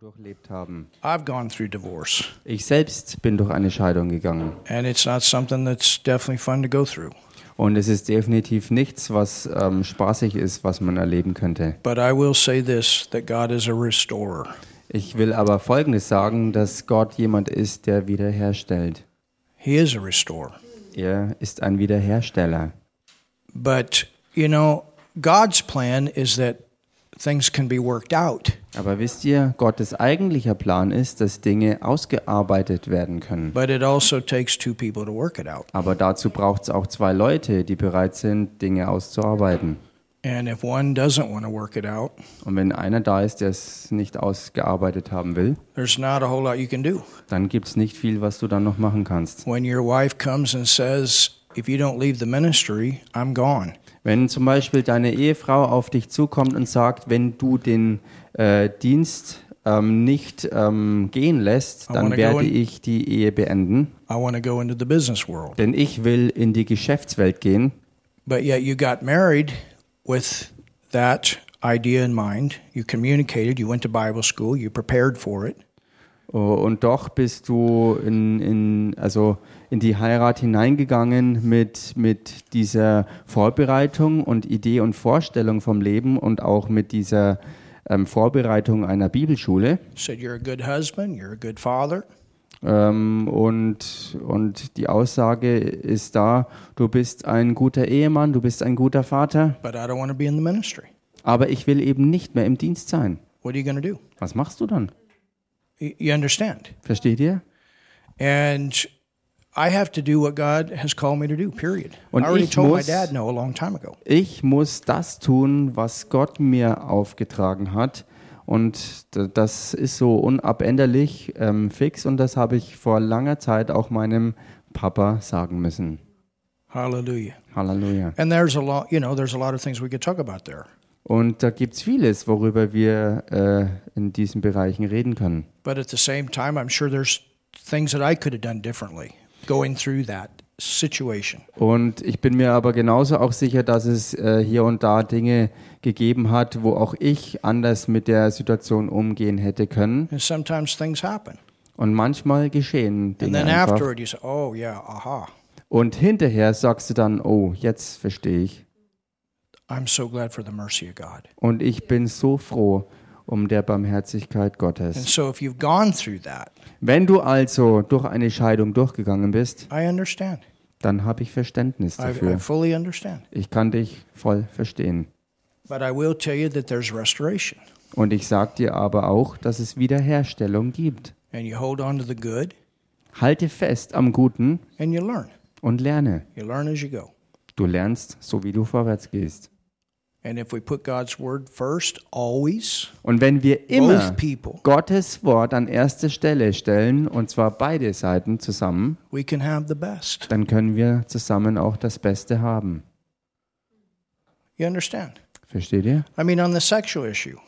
durchlebt haben. I've gone through divorce, Ich selbst bin durch eine Scheidung gegangen. and it's not something that's definitely fun to go through. Und es ist definitiv nichts, was ähm, spaßig ist, was man erleben könnte. But I will say this that God is a restorer. Ich will aber Folgendes sagen, dass Gott jemand ist, der wiederherstellt. He is a restorer. Er ist ein Wiederhersteller. But, you know, God's plan is that things can be worked out. Aber wisst ihr, Gottes eigentlicher Plan ist, dass Dinge ausgearbeitet werden können. But it also takes two people to work it out. Aber dazu braucht es auch zwei Leute, die bereit sind, Dinge auszuarbeiten. And if one doesn't want to work it out, Und wenn einer da ist, der es nicht ausgearbeitet haben will, there's not a whole lot you can do. dann gibt es nicht viel, was du dann noch machen kannst. When your wife comes and says, if you don't leave the ministry, I'm gone. Wenn zum Beispiel deine Ehefrau auf dich zukommt und sagt, wenn du den äh, Dienst ähm, nicht ähm, gehen lässt, I dann werde in- ich die Ehe beenden, I want to go into the business world. denn ich will in die Geschäftswelt gehen. But yet you got married with that idea in mind. You communicated, you went to Bible school, you prepared for it. Oh, Und doch bist du in, in, also in die Heirat hineingegangen mit, mit dieser Vorbereitung und Idee und Vorstellung vom Leben und auch mit dieser ähm, Vorbereitung einer Bibelschule. Said you're a good husband, you're a good father. Ähm, und, und die Aussage ist da, du bist ein guter Ehemann, du bist ein guter Vater, but I don't want to be in the ministry. aber ich will eben nicht mehr im Dienst sein. What are you going to do? Was machst du dann? You understand? Versteht ihr? And I have to do what God has called me to do, period. Und I already ich told my muss- dad no a long time ago. Ich muss das tun, was Gott mir aufgetragen hat. Und das ist so unabänderlich ähm, fix und das habe ich vor langer Zeit auch meinem Papa sagen müssen. Hallelujah. Halleluja. And there's a lot, you know, there's a lot of things we could talk about there. Und da gibt es vieles, worüber wir äh, in diesen Bereichen reden können. But at the same time, I'm sure there's things that I could have done differently going through that situation. Und ich bin mir aber genauso auch sicher, dass es äh, hier und da Dinge gegeben hat, wo auch ich anders mit der Situation umgehen hätte können. And sometimes things happen. Und manchmal geschehen And Dinge then einfach. afterward, you say, oh, yeah, aha. Und hinterher sagst du dann, oh, jetzt verstehe ich. I'm so glad for the mercy of God. Und ich bin so froh um der Barmherzigkeit And Gottes. so if you've gone through that, Wenn du also durch eine Scheidung durchgegangen bist, I understand. dann habe ich Verständnis I, I dafür. fully understand. Ich kann dich voll verstehen. But I will tell you that there's restoration. Und ich sage dir aber auch, dass es Wiederherstellung gibt. And you hold on to the good Halte fest am Guten and you learn. und lerne. You learn as you go. Du lernst, so wie du vorwärts gehst. Und wenn wir immer Gottes Wort an erste Stelle stellen, und zwar beide Seiten zusammen, we can have the best. dann können wir zusammen auch das Beste haben. You understand? Versteht ihr? I mean, on the sexual issue,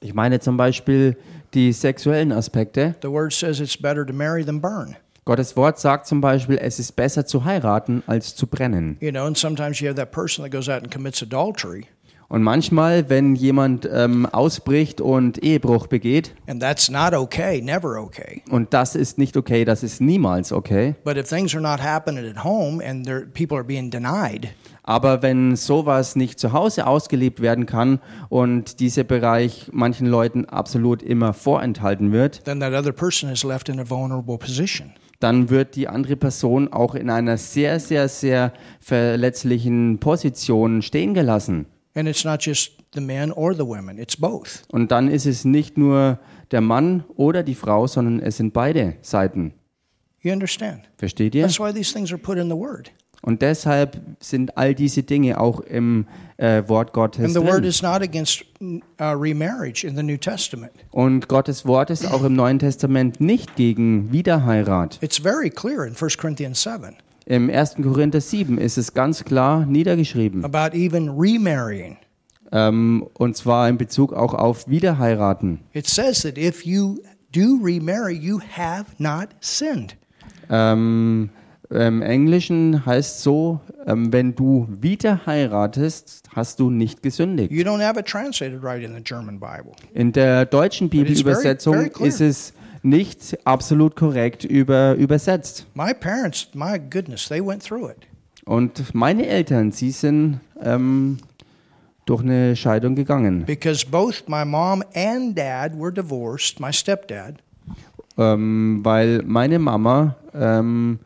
Ich meine zum Beispiel die sexuellen Aspekte. the word says it's better to marry than burn. Gottes Wort sagt zum Beispiel, es ist besser zu heiraten als zu brennen. You know, and sometimes you have that person that goes out and commits adultery, Und manchmal, wenn jemand ähm, ausbricht und Ehebruch begeht, and that's not okay, never okay. und das ist nicht okay, das ist niemals okay, But if things are not happening at home and there, people are being denied, aber wenn sowas nicht zu Hause ausgelebt werden kann und dieser Bereich manchen Leuten absolut immer vorenthalten wird, then that other person is left in a vulnerable position. dann wird die andere Person auch in einer sehr, sehr, sehr verletzlichen Position stehen gelassen. And it's not just the men or the women, it's both. Und dann ist es nicht nur der Mann oder die Frau, sondern es sind beide Seiten. You understand? Versteht ihr? That's why these things are put in the Word. Und deshalb sind all diese Dinge auch im äh, Wort Gottes And the Word drin. is not against uh, remarriage in the New Testament. Und Gottes Wort ist auch im Neuen Testament nicht gegen Wiederheirat. It's very clear in 1 Corinthians 7 Im 1. Korinther 7 ist es ganz klar niedergeschrieben. about even remarrying. Ähm, und zwar in Bezug auch auf Wiederheiraten. It says that if you do remarry, you have not sinned. Ähm, Im Englischen heißt so, ähm, wenn du wieder heiratest, hast du nicht gesündigt. You don't have it translated right in the German Bible. In der deutschen very- Bibelübersetzung very ist es nicht absolut korrekt über, übersetzt. My parents, my goodness, they went through it. Und meine Eltern, sie sind ähm, durch eine Scheidung gegangen, Because both my mom and dad were divorced, my stepdad, ähm, weil meine Mama ähm,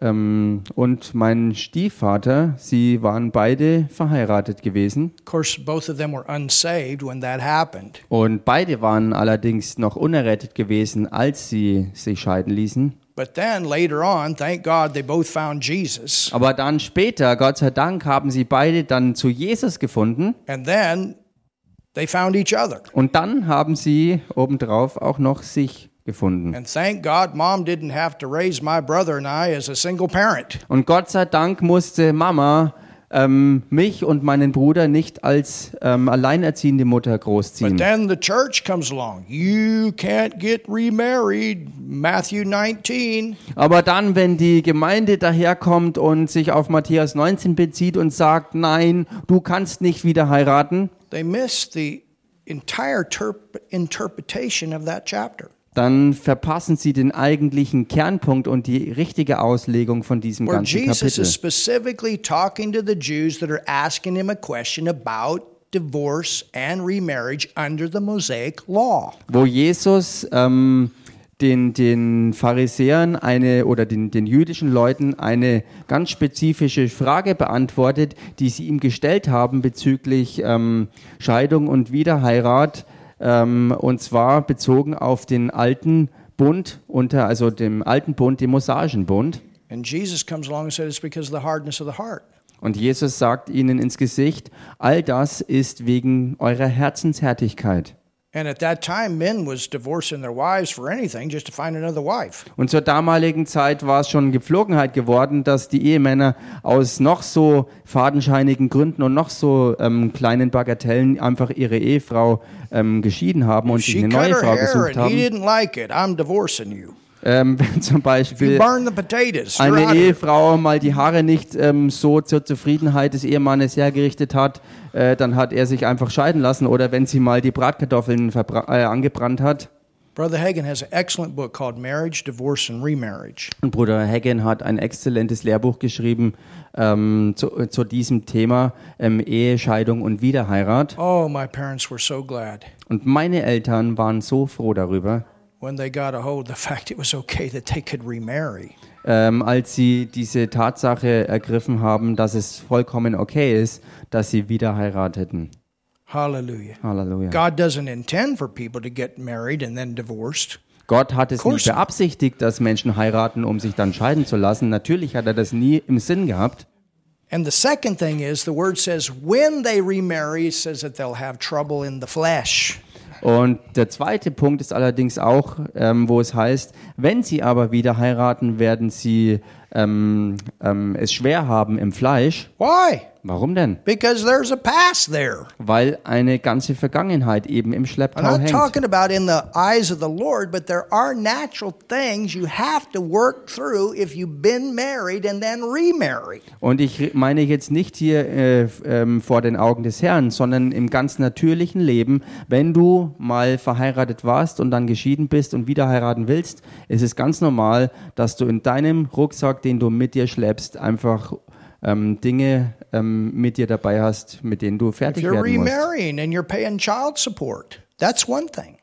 ähm, und mein Stiefvater, sie waren beide verheiratet gewesen. of course, both of them were unsaved when that happened. Und beide waren allerdings noch unerrettet gewesen, als sie sich scheiden ließen. But then later on, thank God they both found Jesus. Aber dann später, Gott sei Dank, haben sie beide dann zu Jesus gefunden. And then they found each other. Und dann haben sie obendrauf auch noch sich gefunden. And thank God mom didn't have to raise my brother and I as a single parent. Und Gott sei Dank musste Mama ähm, mich und meinen Bruder nicht als ähm, alleinerziehende Mutter But großziehen. then the church comes along. You can't get remarried. Matthew 19. Aber dann, wenn die Gemeinde daherkommt und sich auf Matthäus 19 bezieht und sagt, nein, du kannst nicht wieder heiraten, They miss the entire terp- interpretation of that chapter. Dann verpassen sie den eigentlichen Kernpunkt und die richtige Auslegung von diesem Where ganzen Jesus Kapitel. is specifically talking to the Jews that are asking him a question about divorce and remarriage under the Mosaic law. wo Jesus ähm, den, den Pharisäern eine oder den, den jüdischen Leuten eine ganz spezifische Frage beantwortet, die sie ihm gestellt haben bezüglich ähm, Scheidung und Wiederheirat, ähm, und zwar bezogen auf den alten Bund unter, also dem alten Bund, dem Mosaischen Bund. And Jesus comes along and said it's because of the hardness of the heart. Und Jesus sagt ihnen ins Gesicht, all das ist wegen eurer Herzenshärtigkeit. And at that time, men was divorcing their wives for anything just to find another wife. Und zur damaligen Zeit war es schon Gepflogenheit geworden, dass die Ehemänner aus noch so fadenscheinigen Gründen und noch so ähm, kleinen Bagatellen einfach ihre Ehefrau ähm, geschieden haben und sich She eine neue Frau gesucht haben. Ähm, wenn zum Beispiel potatoes. Eine. Ehefrau mal die Haare nicht ähm, so zur Zufriedenheit des Ehemannes hergerichtet hat, äh, dann hat er sich einfach scheiden lassen. Oder wenn sie mal die Bratkartoffeln äh, angebrannt hat. Brother Hagen has an excellent book called Marriage, Divorce, and Remarriage. Und Bruder Hagen hat ein exzellentes Lehrbuch geschrieben ähm, zu, zu diesem Thema ähm, Ehe, Scheidung und Wiederheirat. Oh, my parents were so glad Und meine Eltern waren so froh darüber, when they got a hold of the fact it was okay that they could remarry. ähm, als sie diese Tatsache ergriffen haben, dass es vollkommen okay ist, dass sie wieder heirateten. Halleluja. God doesn't intend for people to get married and then divorced. Gott hat es not. beabsichtigt, dass Menschen heiraten, um sich dann scheiden zu lassen. Natürlich hat er das nie im Sinn gehabt. And the second thing is the word says when they remarry, it says that they'll have trouble in the flesh. Und der zweite Punkt ist allerdings auch, ähm, wo es heißt, wenn sie aber wieder heiraten, werden sie ähm, ähm, es schwer haben im Fleisch. Why? Warum denn? Because there's a past there. Weil eine ganze Vergangenheit eben im I'm Schlepptau not hängt. talking about in the eyes of the Lord, but there are natural things you have to work through if you've been married and then remarry. Und ich meine jetzt nicht hier äh, ähm, vor den Augen des Herrn, sondern im ganz natürlichen Leben, wenn du mal verheiratet warst und dann geschieden bist und wieder heiraten willst, ist es ganz normal, dass du in deinem Rucksack, den du mit dir schleppst, einfach ähm, Dinge ähm, mit dir dabei hast, mit denen du If fertig you're werden musst. remarrying and you're paying child support, that's one thing.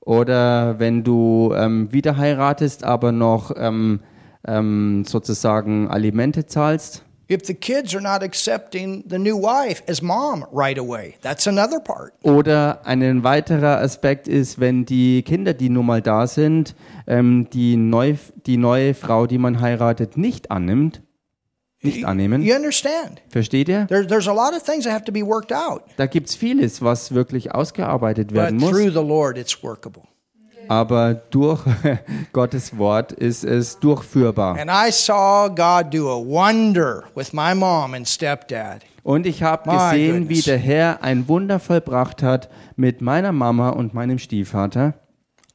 Oder wenn du ähm, wieder heiratest, aber noch ähm, ähm, sozusagen Alimente zahlst. If the kids are not accepting the new wife as mom right away, that's another part. Oder ein weiterer Aspekt ist, wenn die Kinder, die nun mal da sind, ähm, die, neu, die neue Frau, die man heiratet, nicht annimmt, nicht annehmen. You understand? Versteht ihr? There, there's a lot of things that have to be worked out. Da gibt es vieles, was wirklich ausgearbeitet But werden through muss. the Lord, it's workable. Aber durch Gottes Wort ist es durchführbar. And I saw God do a wonder with my mom and stepdad. Und ich habe gesehen, wie der Herr ein Wunder vollbracht hat mit meiner Mama und meinem Stiefvater.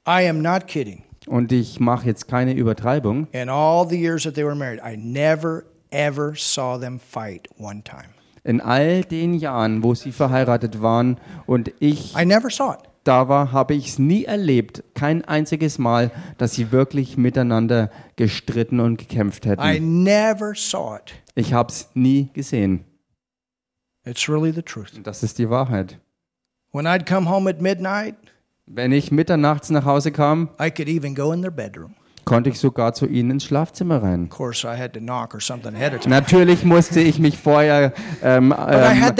I am not kidding. Und ich mache jetzt keine Übertreibung. In all the years that they were married, I never, ever saw them fight one time. In all den Jahren, wo sie verheiratet waren und ich I never saw it. Da war, habe ich es nie erlebt, kein einziges Mal, dass sie wirklich miteinander gestritten und gekämpft I hätten. never saw it. Ich habe es nie gesehen. It's really the truth. Das ist die Wahrheit. When I'd come home at midnight, Wenn ich mitternachts nach Hause kam, I could even go in their bedroom. Konnte ich sogar zu ihnen ins Schlafzimmer rein. Of course, I had to knock or something ahead of time. Natürlich musste ich mich vorher ähm, ähm,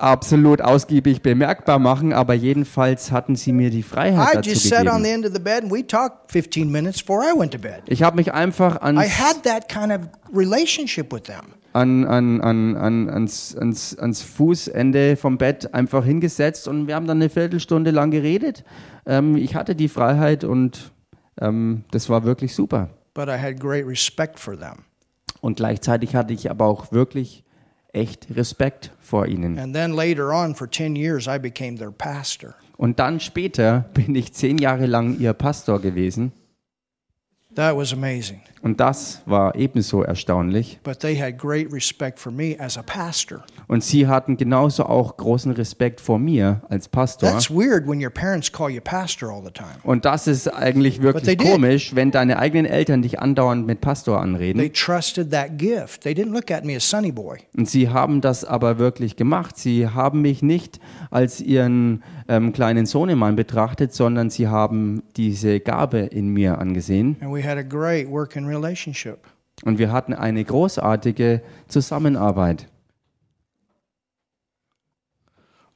absolut ausgiebig bemerkbar machen, aber jedenfalls hatten sie mir die Freiheit dazu just sat on gegeben. the end of the bed and we talked 15 minutes before I went to bed. Ich habe mich einfach I ans, had that kind of relationship with them. an, an, an, an, ans, ans, ans Fußende vom Bett einfach hingesetzt und wir haben dann eine Viertelstunde lang geredet. Ähm, ich hatte die Freiheit und ähm, das war wirklich super. But I had great respect for them. Und gleichzeitig hatte ich aber auch wirklich echt Respekt vor ihnen. And then later on, for 10 years, I became their pastor. Und dann später bin ich zehn Jahre lang ihr Pastor gewesen. That was amazing. Und das war ebenso erstaunlich. But they had great respect for me as a pastor. Und sie hatten genauso auch großen Respekt vor mir als Pastor. That's weird when your parents call you pastor all the time. Und das ist eigentlich wirklich komisch, wenn deine eigenen Eltern dich andauernd mit Pastor anreden. trusted that gift. They didn't look at me as Sonny Boy. Und sie haben das aber wirklich gemacht. Sie haben mich nicht als ihren ähm, kleinen Sohnemann betrachtet, sondern sie haben diese Gabe in mir angesehen. And we had a great working relationship. Und wir hatten eine großartige Zusammenarbeit.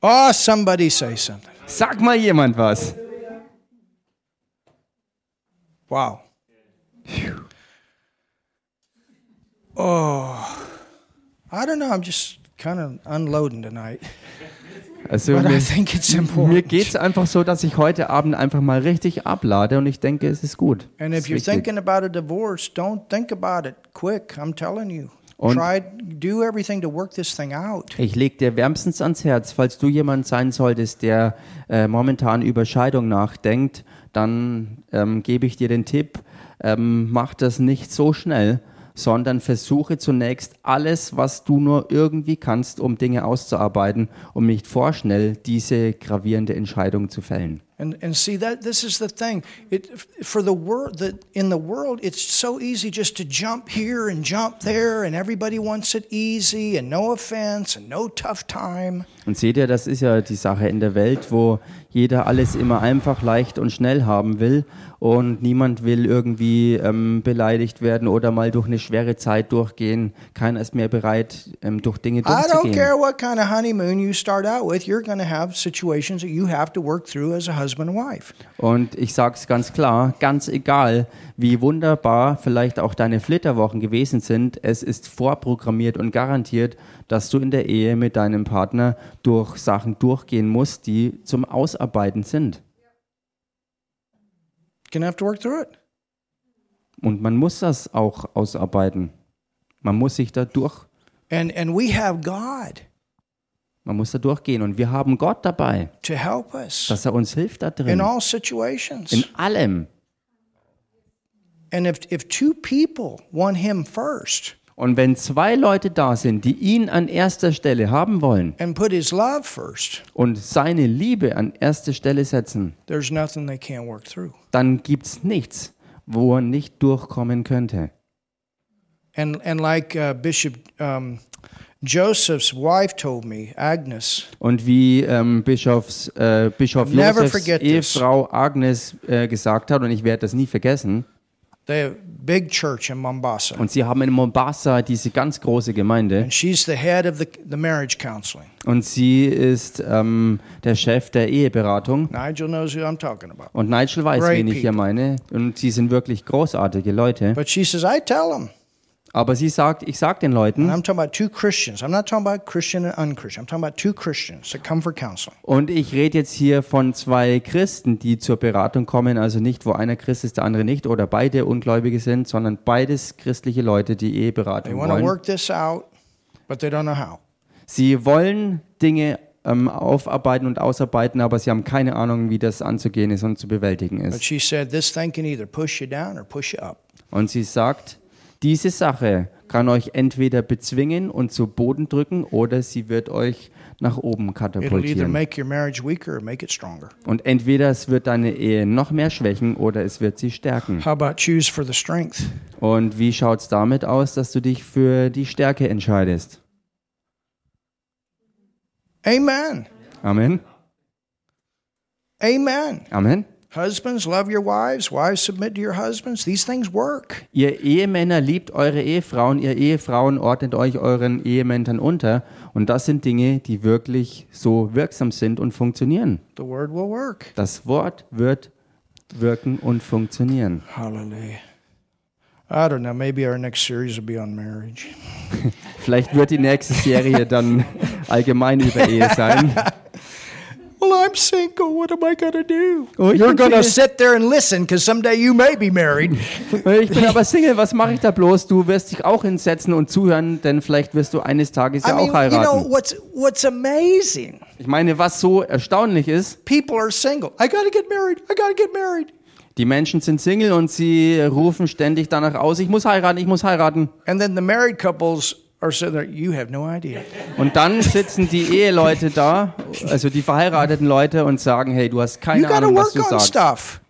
Oh, somebody say something. Sag mal jemand was. Wow. Oh, I don't know. I'm just kind of unloading tonight. Also But mir, mir geht es einfach so, dass ich heute Abend einfach mal richtig ablade und ich denke, es ist gut. And Es if ist you're wichtig. thinking about a divorce, don't think about it quick. I'm telling you. Und- Try do everything to work this thing out. Ich lege dir wärmstens ans Herz, falls du jemand sein solltest, der äh, momentan über Scheidung nachdenkt, dann ähm, gebe ich dir den Tipp, ähm, mach das nicht so schnell, sondern versuche zunächst alles, was du nur irgendwie kannst, um Dinge auszuarbeiten, um nicht vorschnell diese gravierende Entscheidung zu fällen. And and see that this is the thing. It for the world that in the world it's so easy just to jump here and jump there and everybody wants it easy and no offense and no tough time. Und seht ihr, das ist ja die Sache in der Welt, wo jeder alles immer einfach, leicht und schnell haben will und niemand will irgendwie ähm, beleidigt werden oder mal durch eine schwere Zeit durchgehen. Keiner ist mehr bereit, ähm, durch Dinge I don't durchzugehen. care what kind of honeymoon you start out with, you're going to have situations that you have to work through as a husband and wife. Und ich sage es ganz klar, ganz egal, wie wunderbar vielleicht auch deine Flitterwochen gewesen sind, es ist vorprogrammiert und garantiert, dass du in der Ehe mit deinem Partner durch Sachen durchgehen musst, die zum Ausarbeiten sind. To have to work through it. Und man muss das auch ausarbeiten. Man muss sich da durch, And and we have God man muss da durchgehen. Und wir haben Gott dabei, dass er uns hilft da in drin. In allem. Und wenn zwei Leute da sind, die ihn an erster Stelle haben wollen und seine Liebe an erste Stelle setzen, there's nothing they can't work through. dann gibt es nichts, wo er nicht durchkommen könnte. And and like uh, Bishop um, Joseph's wife told me, Agnes, Und wie ähm, Bischofs, äh, Bischof Josefs. Ehefrau Agnes äh, gesagt hat, und ich werde das nie vergessen, they big church in Mombasa, und sie haben in Mombasa diese ganz große Gemeinde, and she's the head of the the marriage counseling. und sie ist ähm, der Chef der Eheberatung. Nigel knows who I'm talking about. Und Nigel weiß, Great wen ich hier meine. Und sie sind wirklich großartige Leute. But she says, I tell them, Aber sie sagt, ich sag den Leuten, und ich rede jetzt hier von zwei Christen, die zur Beratung kommen, also nicht, wo einer Christ ist, der andere nicht, oder beide Ungläubige sind, sondern beides christliche Leute, die Eheberatung wollen. out. Sie wollen Dinge ähm, aufarbeiten und ausarbeiten, aber sie haben keine Ahnung, wie das anzugehen ist und zu bewältigen ist. she said, This thing can either push you down or push you up. Und sie sagt, diese Sache kann euch entweder bezwingen und zu Boden drücken oder sie wird euch nach oben katapultieren. weaker. Und entweder es wird deine Ehe noch mehr schwächen oder es wird sie stärken. Und wie schaut es damit aus, dass du dich für die Stärke entscheidest? Amen. Amen. Amen. Amen. Husbands, love your wives. Wives, submit to your husbands. These things work. Ihr Ehemänner liebt eure Ehefrauen, ihr Ehefrauen ordnet euch euren Ehemännern unter. Und das sind Dinge, die wirklich so wirksam sind und funktionieren. The word will work. Das Wort wird wirken und funktionieren. Hallelujah. I don't know. Maybe our next series will be on marriage. Vielleicht wird die nächste Serie dann allgemein über Ehe sein. Well, I'm single. What am I to do? Oh, ich You're Single. sit there and listen because someday you may be married. Ich bin aber Single, was mache ich da bloß? Du wirst dich auch hinsetzen und zuhören, denn vielleicht wirst du eines Tages I ja mean, auch you know heiraten. what's what's amazing? Ich meine, was so erstaunlich ist, People are single. I got to get married. I got to get married. die Menschen sind Single und sie rufen ständig danach aus, ich muss heiraten, ich muss heiraten. And then the married couples are sitting there. You have no idea. Und dann sitzen die Eheleute da, also die verheirateten Leute und sagen, hey, du hast keine Ahnung, was du sagst. stuff.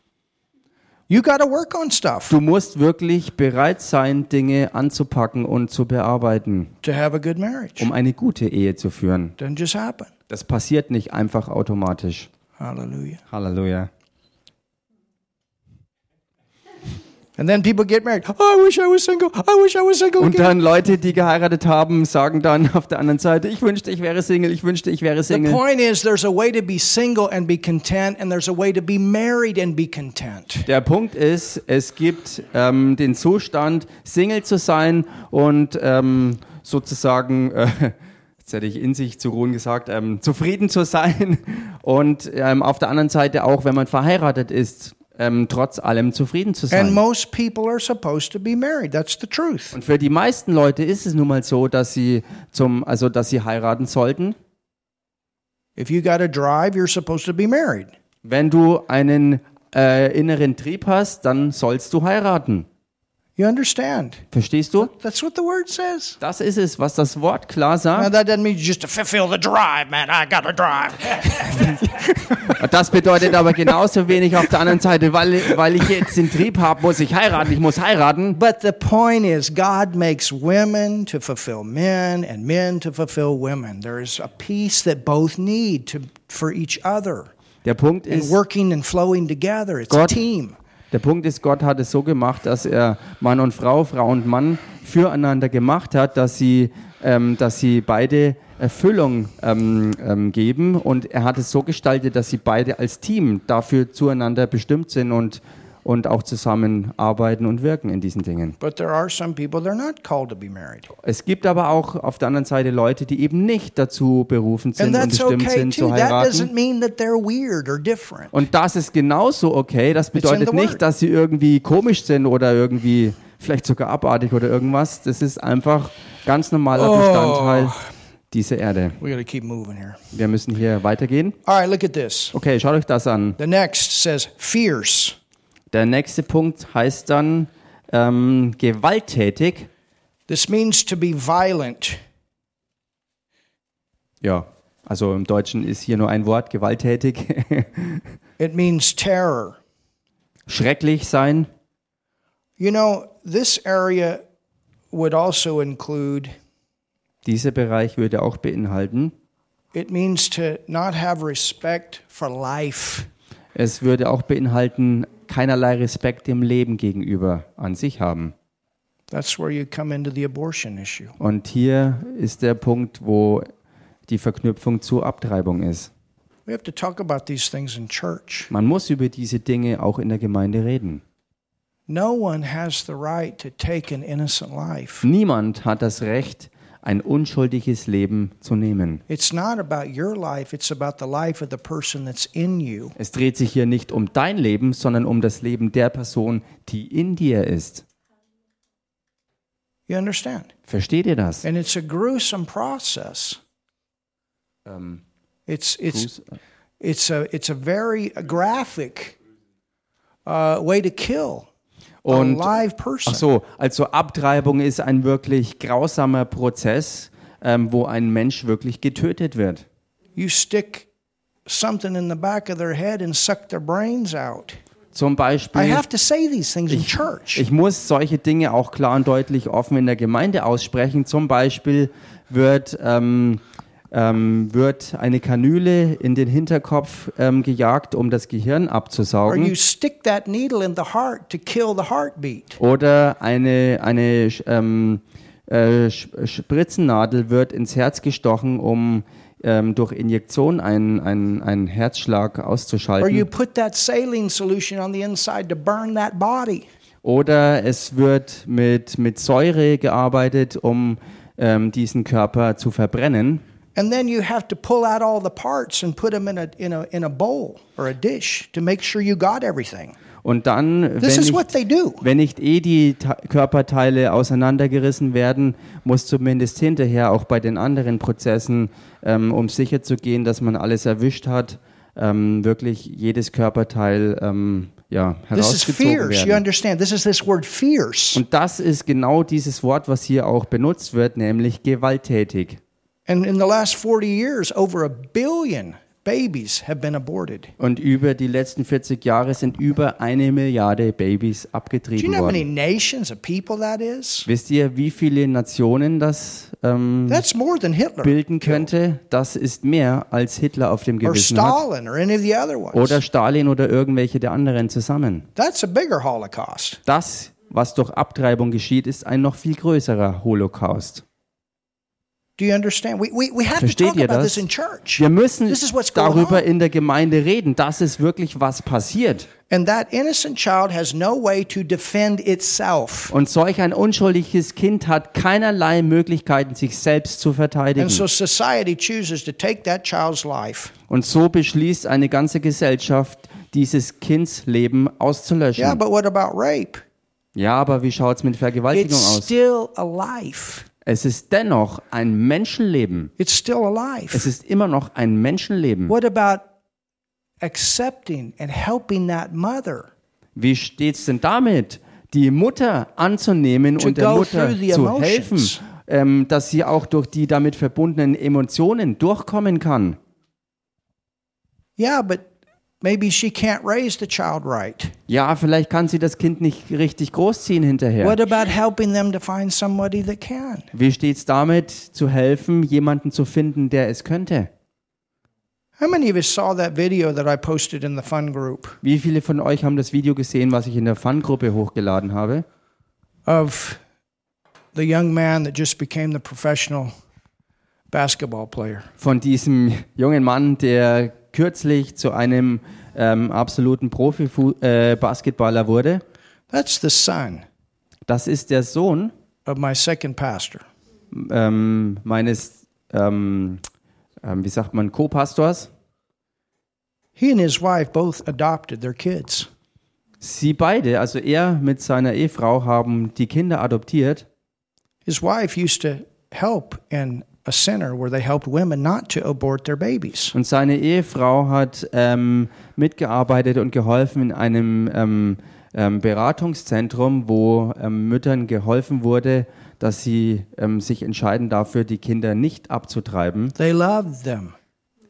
You got to work on stuff Du musst wirklich bereit sein, Dinge anzupacken und zu bearbeiten, to have a good marriage. um eine gute Ehe zu führen. Doesn't just happen. Das passiert nicht einfach automatisch. Hallelujah. Halleluja. And then people get married. Oh, I wish I was single. I wish I was single Und dann Leute, die geheiratet haben, sagen dann auf der anderen Seite, ich wünschte, ich wäre Single, ich wünschte, ich wäre The Single. point is, there's a way to be single and be content, and there's a way to be married and be content. Der Punkt ist, es gibt ähm, den Zustand, Single zu sein und ähm, sozusagen, äh, jetzt hätte ich in sich zu ruhen gesagt, ähm, zufrieden zu sein und ähm, auf der anderen Seite auch, wenn man verheiratet ist, ähm, trotz allem zufrieden zu And sein. most people are supposed to be married. That's the truth. Und für die meisten Leute ist es nun mal so, dass sie zum, also dass sie heiraten sollten. If you got a drive, you're supposed to be married. Wenn du einen äh, inneren Trieb hast, dann sollst du heiraten. You understand? Verstehst du? That's what the word says. Das ist es, was das Wort klar Now, sagt. that doesn't mean just to fulfill the drive, man. I got a drive. Das bedeutet aber genauso wenig auf der anderen Seite, weil, weil ich jetzt den Trieb habe, muss ich heiraten, ich muss heiraten. But the point is, God makes women to fulfill men and men to fulfill women. There is a peace that both need to, for each other. Der Punkt And ist, working and flowing together. It's a Gott- team. Der Punkt ist, Gott hat es so gemacht, dass er Mann und Frau, Frau und Mann füreinander gemacht hat, dass sie, ähm, dass sie beide Erfüllung ähm, ähm, geben. Und er hat es so gestaltet, dass sie beide als Team dafür zueinander bestimmt sind und, und auch zusammenarbeiten und wirken in diesen Dingen. But there are some people they're not called to be married. Es gibt aber auch auf der anderen Seite Leute, die eben nicht dazu berufen sind und bestimmt okay sind too. zu heiraten. doesn't mean that they're weird or different. Und das ist genauso okay. Das bedeutet nicht, dass sie irgendwie komisch sind oder irgendwie vielleicht sogar abartig oder irgendwas. Das ist einfach ganz normaler Oh. Bestandteil dieser Erde. Wir müssen hier weitergehen. Okay, schaut euch das an. The next says fierce. Der nächste Punkt heißt dann ähm, gewalttätig. This means to be violent. Ja, also im Deutschen ist hier nur ein Wort, gewalttätig. It means terror. Schrecklich sein. You know, this area would also include Dieser Bereich würde auch beinhalten, it means to not have respect for life. es würde auch beinhalten, keinerlei Respekt dem Leben gegenüber an sich haben. That's where you come into the abortion issue. Und hier ist der Punkt, wo die Verknüpfung zur Abtreibung ist. We have to talk about these things in church. Man muss über diese Dinge auch in der Gemeinde reden. No one has the right to take an innocent life. Niemand hat das Recht, ein unschuldiges Leben zu nehmen. It's not about your life, it's about the life of the person that's in you. Es dreht sich hier nicht um dein Leben, sondern um das Leben der Person, die in dir ist. You understand? Versteht ihr das? And it's a gruesome process. Ähm, It's it's it's a it's a very graphic uh, way to kill Und-. Ach so, also Abtreibung ist ein wirklich grausamer Prozess, ähm, wo ein Mensch wirklich getötet wird. You stick something in the back of their head and suck their brains out. Zum I Beispiel, have to say these things in church. ich muss solche Dinge auch klar und deutlich offen in der Gemeinde aussprechen. Zum Beispiel wird, ähm, ähm, wird eine Kanüle in den Hinterkopf ähm, gejagt, um das Gehirn abzusaugen. Oder eine, eine ähm, äh, Spritzennadel wird ins Herz gestochen, um ähm, durch Injektion einen, einen, einen Herzschlag auszuschalten. Oder es wird mit, mit Säure gearbeitet, um ähm, diesen Körper zu verbrennen. And then you have to pull out all the parts and put them in a, in a, in a bowl or a dish to make sure you got everything. Und dann, wenn This is nicht, what they do. wenn nicht eh die Körperteile auseinandergerissen werden, muss zumindest hinterher auch bei den anderen Prozessen, ähm, um sicher zu gehen, dass man alles erwischt hat, ähm, wirklich jedes Körperteil ähm, ja, This is herausgezogen fierce. You werden. understand? This is this word fierce. Und das ist genau dieses Wort, was hier auch benutzt wird, nämlich gewalttätig. And in the last 40 years, over a billion babies have been aborted. Und über die letzten 40 Jahre sind über eine Milliarde Babys Do you abgetrieben know how many worden. nations of people that is? Wisst ihr, wie viele Nationen das ähm, That's more than Hitler. bilden könnte? Das ist mehr, als Hitler auf dem Or Gewissen hat. Stalin or any of the other ones. Oder Stalin oder irgendwelche der anderen zusammen. That's a bigger Holocaust. Das, was durch Abtreibung geschieht, ist ein noch viel größerer Holocaust. Do you understand? We, we, we have to Versteht talk ihr about das? this in church. Wir müssen This is what's darüber in der Gemeinde reden. Das ist wirklich, was passiert. And that innocent child has no way to defend itself. Und solch ein unschuldiges Kind hat keinerlei Möglichkeiten, sich selbst zu verteidigen. And so society chooses to take that child's life. Und so beschließt eine ganze Gesellschaft, dieses Kindsleben auszulöschen. Yeah, but what about rape? Ja, aber wie schaut es mit Vergewaltigung It's aus? still alive. Es ist dennoch ein Menschenleben. It's still alive. Es ist immer noch ein Menschenleben. What about accepting and helping that mother Wie steht's denn damit, die Mutter anzunehmen To und der Mutter zu helfen, ähm, dass sie auch durch die damit verbundenen Emotionen durchkommen kann? Yeah, but maybe she can't raise the child right. Ja, vielleicht kann sie das Kind nicht richtig großziehen hinterher. What about helping them to find somebody that can? Wie steht's damit, zu helfen, jemanden zu finden, der es könnte? How many of us saw that video that I posted in the fun group Wie viele von euch haben das Video gesehen, was ich in der Fun-Gruppe hochgeladen habe? of the young man that just became the professional basketball player? Von diesem jungen Mann, der kürzlich zu einem ähm, absoluten Profi-Basketballer wurde. That's the son Das ist der Sohn of my second pastor. ähm, meines, ähm, ähm, wie sagt man, Co-Pastors. He and his wife both adopted their kids. Sie beide, also er mit seiner Ehefrau, haben die Kinder adoptiert. His wife used to help in a center where they helped women not to abort their babies. Und seine Ehefrau hat ähm, mitgearbeitet und geholfen in einem ähm, ähm, Beratungszentrum, wo ähm, Müttern geholfen wurde, dass sie ähm, sich entscheiden dafür, die Kinder nicht abzutreiben. They loved them.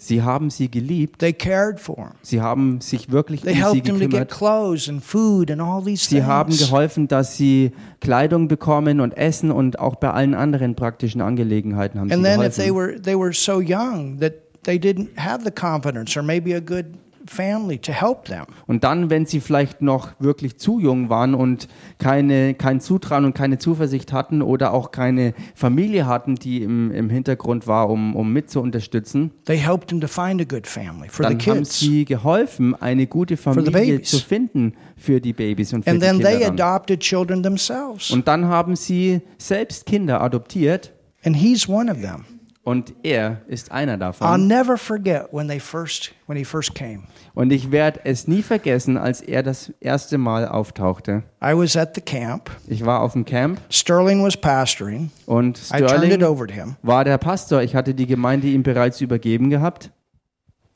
Sie haben sie geliebt. They cared for them. Sie haben sich wirklich They um sie helped them to get gekümmert. clothes and food and all these Sie haben things. geholfen, dass sie Kleidung bekommen und Essen und auch bei allen anderen praktischen Angelegenheiten haben sie And then if they geholfen. were they were so young that they didn't have the confidence or maybe a good family to help them. Und dann, wenn sie vielleicht noch wirklich zu jung waren und keine, kein Zutrauen und keine Zuversicht hatten oder auch keine Familie hatten, die im, im Hintergrund war, um, um mit zu unterstützen, They helped them to find a good family for the dann haben kids. sie geholfen, eine gute the Familie zu finden für die Babys und für And die then they Kinder. Dann. adopted children themselves. Und dann haben sie selbst Kinder adoptiert And he's one of them. Und er ist einer I'll davon. never forget when they first when he first came. Und ich werde es nie vergessen, als er das erste Mal auftauchte. I was at the camp. Ich war auf dem Camp Sterling was pastoring. und I turned it Sterling over to him. war der Pastor. Ich hatte die Gemeinde ihm bereits übergeben gehabt.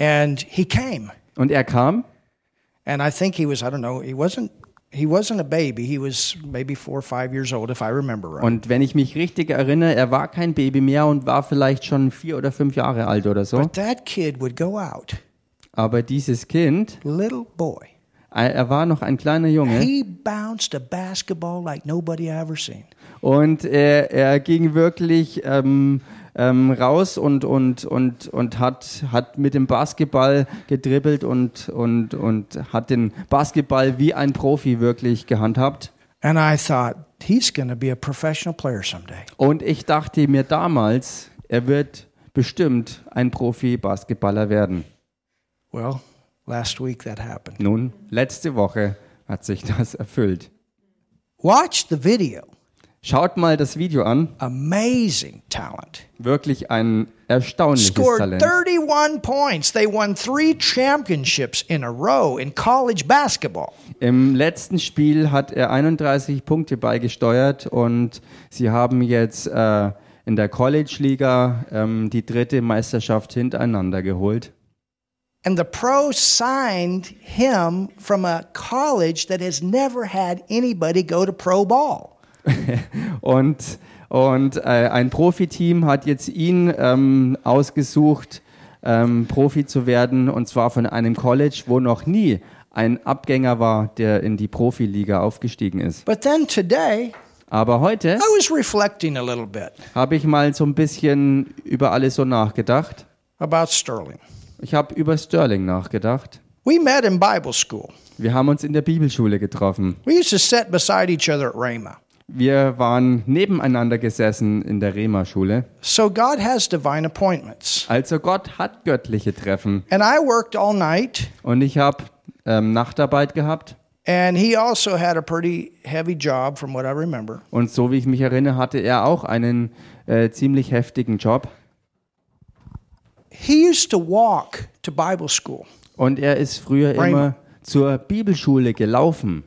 And he came. Und er kam And I think he was, I don't know, he wasn't he wasn't a baby. He was maybe four or five years old, if I remember right. und wenn ich mich richtig erinnere, er war kein Baby mehr und war vielleicht schon vier oder fünf Jahre alt oder so. But that kid would go out, Aber dieses Kind, little boy. er er war noch ein kleiner Junge He bounced a basketball like nobody I ever seen. und er, er ging wirklich ähm, ähm, raus und, und, und, und hat, hat mit dem Basketball gedribbelt und, und, und hat den Basketball wie ein Profi wirklich gehandhabt. And I thought, he's going to be a professional player someday. Und ich dachte mir damals, er wird bestimmt ein Profi-Basketballer werden. Well, last week that happened. Nun, letzte Woche hat sich das erfüllt. Watch the video. Schaut mal das Video an. Amazing talent. Wirklich ein erstaunliches Scored Talent. 31 points. They won three championships in a row in college basketball. Im letzten Spiel hat er 31 Punkte beigesteuert und sie haben jetzt äh, in der College-Liga ähm, die dritte Meisterschaft hintereinander geholt. And the pros signed him from a college that has never had anybody go to pro ball. Und, und äh, ein Profiteam hat jetzt ihn ähm, ausgesucht, ähm, Profi zu werden, und zwar von einem College, wo noch nie ein Abgänger war, der in die Profiliga aufgestiegen ist. But then today, Aber heute I was reflecting a little bit habe ich mal so ein bisschen über alles so nachgedacht. about Sterling. Ich habe über Sterling nachgedacht. We met in Bible school. Wir haben uns in der Bibelschule getroffen. We used to sit beside each other at Rhema. Wir waren nebeneinander gesessen in der Rema-Schule. So God has divine appointments. Also Gott hat göttliche Treffen. And I worked all night, Und ich habe ähm, Nachtarbeit gehabt. and he also had a pretty heavy job, from what I remember. Und so wie ich mich erinnere, hatte er auch einen äh, ziemlich heftigen Job. He used to walk to Bible school. Und er ist früher Rhema. immer zur Bibelschule gelaufen.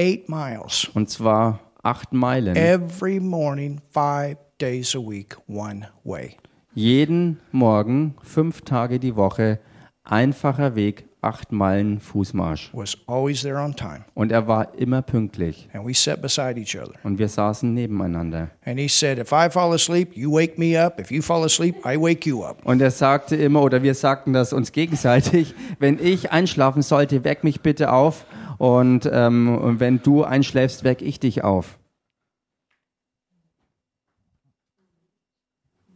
Eight miles Und zwar acht Meilen. every morning, five days a week, one way. Jeden Morgen, fünf Tage die Woche, einfacher Weg, acht Meilen Fußmarsch. Was always there on time. Und er war immer pünktlich. And we sat beside each other. Und wir saßen nebeneinander. And he said, If I fall asleep, you wake me up. If you fall asleep, I wake you up. Und er sagte immer, oder wir sagten das uns gegenseitig, wenn ich einschlafen sollte, weck mich bitte auf. Und, ähm, und wenn du einschläfst, weck ich dich auf.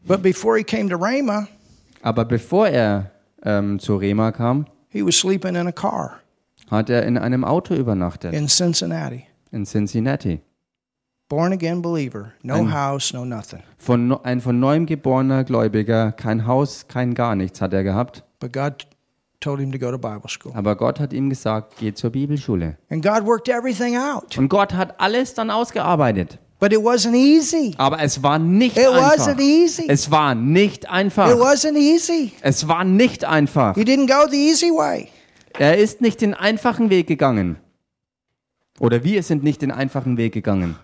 But before he came to Rhema, Aber bevor er ähm, zu Rema kam, he was sleeping in a car hat er in einem Auto übernachtet, in Cincinnati. in Cincinnati. Born again believer, no Ein- house, no nothing. Von, ein von neuem geborener Gläubiger, kein Haus, kein gar nichts hat er gehabt. But God told him to go to Bible school. Aber Gott hat ihm gesagt, geh zur Bibelschule. And God worked everything out. Und Gott hat alles dann ausgearbeitet. But it wasn't easy. Aber es war nicht It einfach. wasn't easy. Es war nicht einfach. It wasn't easy. Es war nicht einfach. He didn't go the easy way. Er ist nicht den einfachen Weg gegangen. Oder wir sind nicht den einfachen Weg gegangen.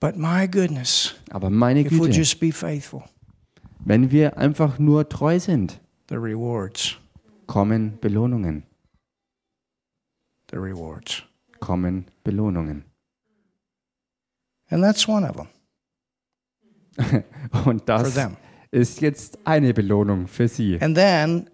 But my goodness, Aber meine if we'll Güte, just be faithful, wenn wir einfach nur treu sind, the rewards, kommen Belohnungen. the rewards. Kommen Belohnungen. And that's one of them Und das ist jetzt eine Belohnung für sie. And then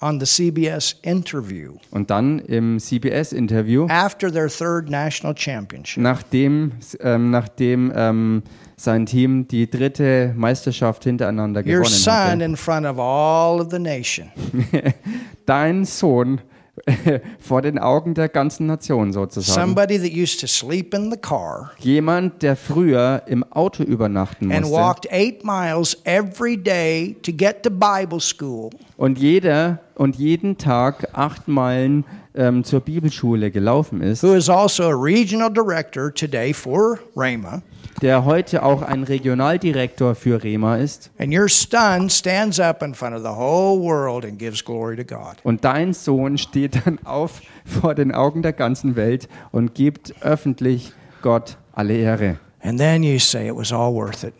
on the CBS interview, Und dann im CBS-Interview, after their third national championship, nachdem, ähm, nachdem ähm, sein Team die dritte Meisterschaft hintereinander your gewonnen son hatte, in front of all of the nation. Dein Sohn vor den Augen der ganzen Nation sozusagen. somebody that used to sleep in the car Jemand, der früher im Auto übernachten and musste. walked eight miles every day to get to Bible school. Und jeder und jeden Tag acht Meilen ähm, zur Bibelschule gelaufen ist, who is also a regional director today for Rhema, der heute auch ein Regionaldirektor für Rema ist und dein Sohn steht dann auf vor den Augen der ganzen Welt und gibt öffentlich Gott alle Ehre. And then you say it was all worth it.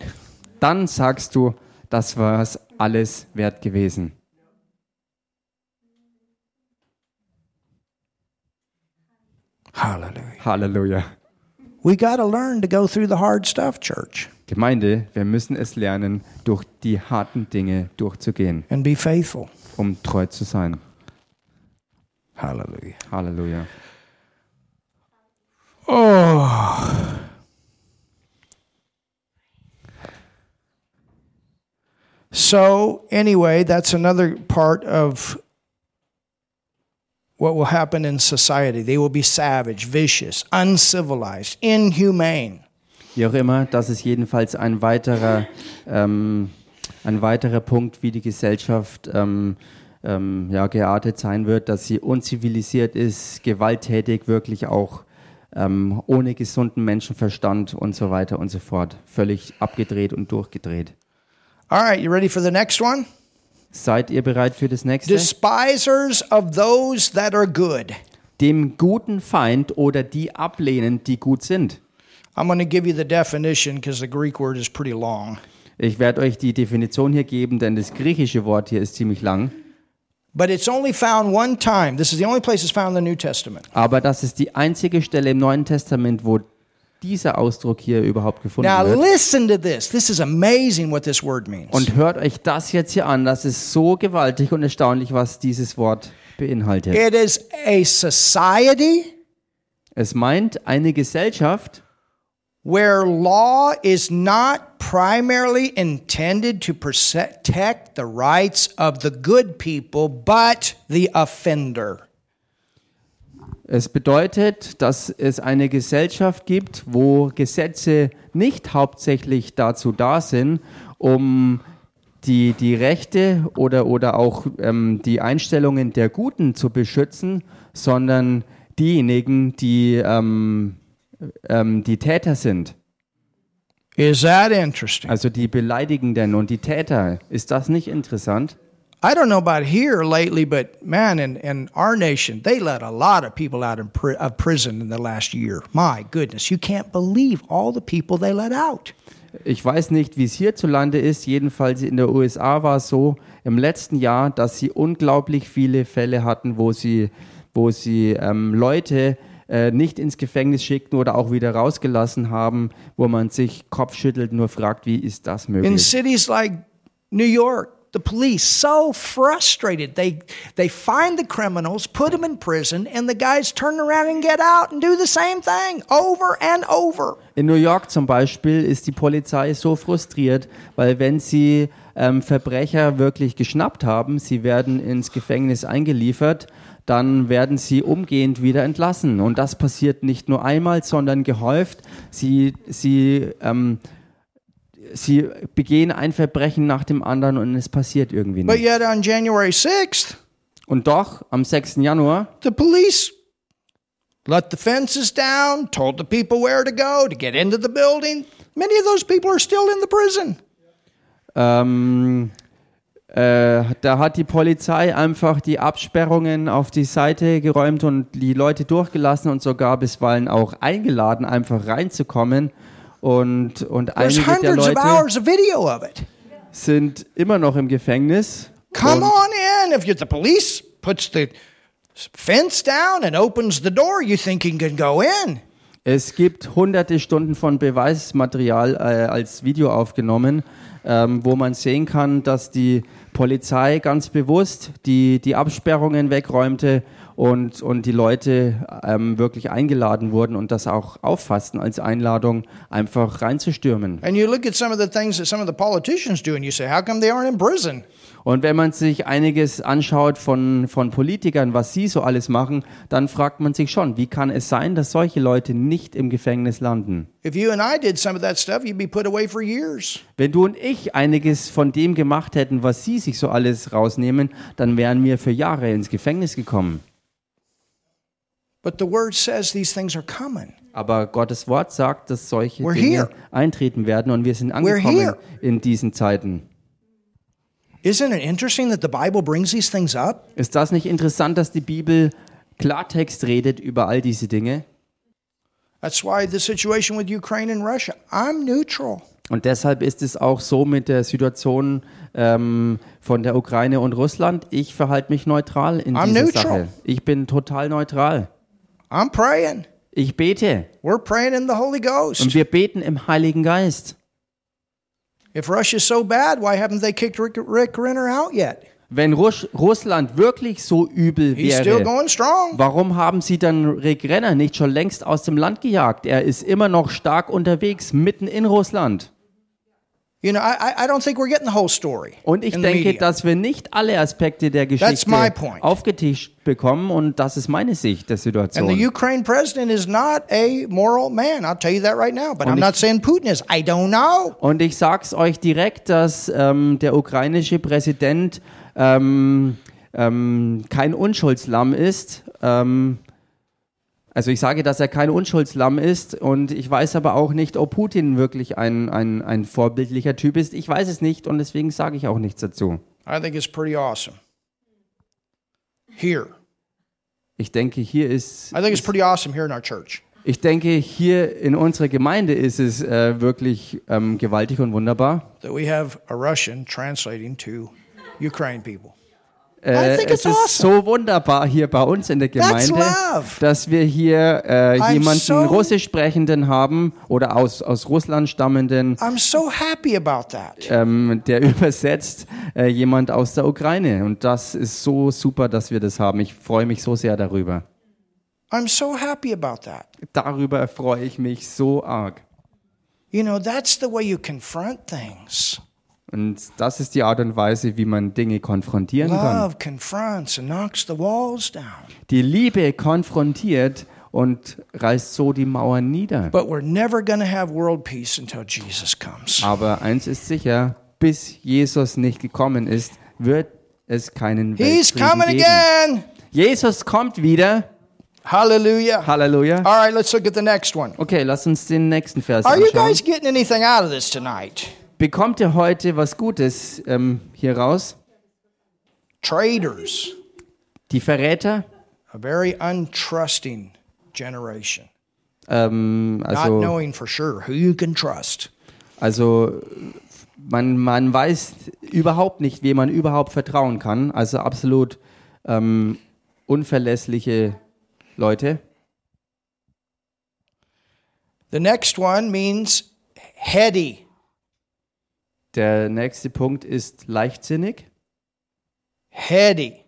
Dann sagst du, das war es alles wert gewesen. Hallelujah. Halleluja. We got to learn to go through the hard stuff, church, Gemeinde, wir müssen es lernen, durch die harten Dinge durchzugehen, and be faithful. um treu zu sein. Hallelujah. Halleluja. Oh. So, anyway, that's another part of what will happen in society. They will be savage, vicious, uncivilized, inhumane. Wie auch immer, das ist jedenfalls ein weiterer, ähm, ein weiterer Punkt, wie die Gesellschaft ähm, ähm, ja, geartet sein wird, dass sie unzivilisiert ist, gewalttätig, wirklich auch ähm, ohne gesunden Menschenverstand und so weiter und so fort. Völlig abgedreht und durchgedreht. All right, you ready for the next one? Seid ihr bereit für das nächste? Despisers of those that are good. Dem guten Feind oder die ablehnen, die gut sind. I'm going to give you the definition because the Greek word is pretty long. Ich werde euch die Definition hier geben, denn das griechische Wort hier ist ziemlich lang. But it's only found one time. This is the only place it's found in the New Testament. Aber das ist die einzige Stelle im Neuen Testament, wo dieser Ausdruck hier überhaupt gefunden Now wird. listen to this. This is amazing what this word means. Und hört euch das jetzt hier an. Das ist so gewaltig und erstaunlich, was dieses Wort beinhaltet. It is a society Es meint eine Gesellschaft, where law is not primarily intended to protect the rights of the good people, but the offender. Es bedeutet, dass es eine Gesellschaft gibt, wo Gesetze nicht hauptsächlich dazu da sind, um die, die Rechte oder, oder auch ähm, die Einstellungen der Guten zu beschützen, sondern diejenigen, die ähm, ähm, die Täter sind. Is that interesting? Also die Beleidigenden und die Täter. Ist das nicht interessant? I don't know about here lately, but man, in, in our nation, they let a lot of people out in pri- of prison in the last year. My goodness, you can't believe all the people they let out. Ich weiß nicht, wie es hierzulande ist. Jedenfalls in der USA war es so im letzten Jahr, dass sie unglaublich viele Fälle hatten, wo sie, wo sie ähm, Leute äh, nicht ins Gefängnis schickten oder auch wieder rausgelassen haben, wo man sich kopfschüttelt, nur fragt, wie ist das In möglich? cities like New York, the police so frustrated. They they find the criminals, put them in prison, and the guys turn around and get out and do the same thing over and over. In New York zum Beispiel ist die Polizei so frustriert, weil wenn sie ähm, Verbrecher wirklich geschnappt haben, sie werden ins Gefängnis eingeliefert, dann werden sie umgehend wieder entlassen. Und das passiert nicht nur einmal, sondern gehäuft. Sie, sie, ähm, sie begehen ein Verbrechen nach dem anderen und es passiert irgendwie But yet on January 6th, Und doch, am 6. Januar the police let the fences down, told the people where to go to get into the building. Many of those people are still in the prison. Ähm, äh, da hat die Polizei einfach die Absperrungen auf die Seite geräumt und die Leute durchgelassen und sogar bisweilen auch eingeladen, einfach reinzukommen. Und, und There's einige der hundreds of Leute hours of video of it. sind immer noch im Gefängnis. Come und, on in. If you, the police puts the fence down and opens the door, you think you can go in. Es gibt hunderte Stunden von Beweismaterial äh, als Video aufgenommen, ähm, wo man sehen kann, dass die Polizei ganz bewusst die, die Absperrungen wegräumte und, und die Leute ähm, wirklich eingeladen wurden und das auch auffassten als Einladung, einfach reinzustürmen. And you look at some of the things that some of the politicians do, and you say, how come they aren't in prison? Und wenn man sich einiges anschaut von, von Politikern, was sie so alles machen, dann fragt man sich schon, wie kann es sein, dass solche Leute nicht im Gefängnis landen? If you and I did some of that stuff, you'd be put away for years. Wenn du und ich einiges von dem gemacht hätten, was sie sich so alles rausnehmen, dann wären wir für Jahre ins Gefängnis gekommen. But the word says these things are coming. Aber Gottes Wort sagt, dass solche We're Dinge here. eintreten werden und wir sind angekommen in diesen Zeiten. Isn't it interesting that the Bible brings these things up? Ist das nicht interessant, dass die Bibel Klartext redet über all diese Dinge? That's why the situation with Ukraine and Russia, I'm neutral. Und deshalb ist es auch so mit der Situation ähm, von der Ukraine und Russland. Ich verhalte mich neutral in I'm dieser neutral. Sache. Ich bin total neutral. I'm praying. Ich bete We're praying in the Holy und Ghost. wir beten im Heiligen Geist. If Russia's so bad, why haven't they kicked Rick, Rick Renner out yet? Wenn Russ Russland wirklich so übel wäre, warum haben sie dann Rick Renner nicht schon längst aus dem Land gejagt? Er ist immer noch stark unterwegs, mitten in Russland. You know, I, I- don't think we're getting the whole story. Und ich denke, dass wir nicht alle Aspekte der Geschichte my point. aufgetischt bekommen und das ist meine Sicht der And the Situation. Ukraine president is not a moral man. I'll tell you that right now. But I'm ich- not saying Putin is. I don't know. Und ich sag's euch direkt, dass ähm, der ukrainische Präsident ähm, ähm, kein Unschuldslamm ist. Ähm, also ich sage, dass er kein Unschuldslamm ist und ich weiß aber auch nicht, ob Putin wirklich ein, ein, ein vorbildlicher Typ ist. Ich weiß es nicht und deswegen sage ich auch nichts dazu. I think it's pretty awesome. Here. Ich denke, hier ist, I think it's pretty awesome here in our church. ich denke, hier in unserer Gemeinde ist es äh, wirklich ähm, gewaltig und wunderbar. that we have a Russian translating to Ukraine people. Äh, es ist so wunderbar hier bei uns in der Gemeinde, dass wir hier äh, I'm jemanden so- Russisch sprechenden haben oder aus, aus Russland stammenden, I'm so happy about that. ähm, der übersetzt äh, jemand aus der Ukraine. Und das ist so super, dass wir das haben. Ich freue mich so sehr darüber. I'm so happy about that. Darüber freue ich mich so arg. You know, that's the way you confront things. Und das ist die Art und Weise, wie man Dinge konfrontieren kann. Die Liebe konfrontiert und reißt so die Mauern nieder. But we're never going to have world peace until Jesus comes. Aber eins ist sicher, bis Jesus nicht gekommen ist, wird es keinen He's Weltfrieden coming geben. again. Jesus kommt wieder. Hallelujah. Halleluja. All right, let's look at the next one. Okay, lass uns den nächsten Vers Are you anschauen. guys getting anything out of this tonight? Bekommt ihr heute was Gutes ähm, hier raus? Traitors, Die Verräter? a very untrusting generation. Ähm, not also, knowing for sure who you can trust. also man, man weiß überhaupt nicht, wem man überhaupt vertrauen kann. Also absolut ähm, unverlässliche Leute. The next one means heady. Der nächste Punkt ist leichtsinnig. Heady.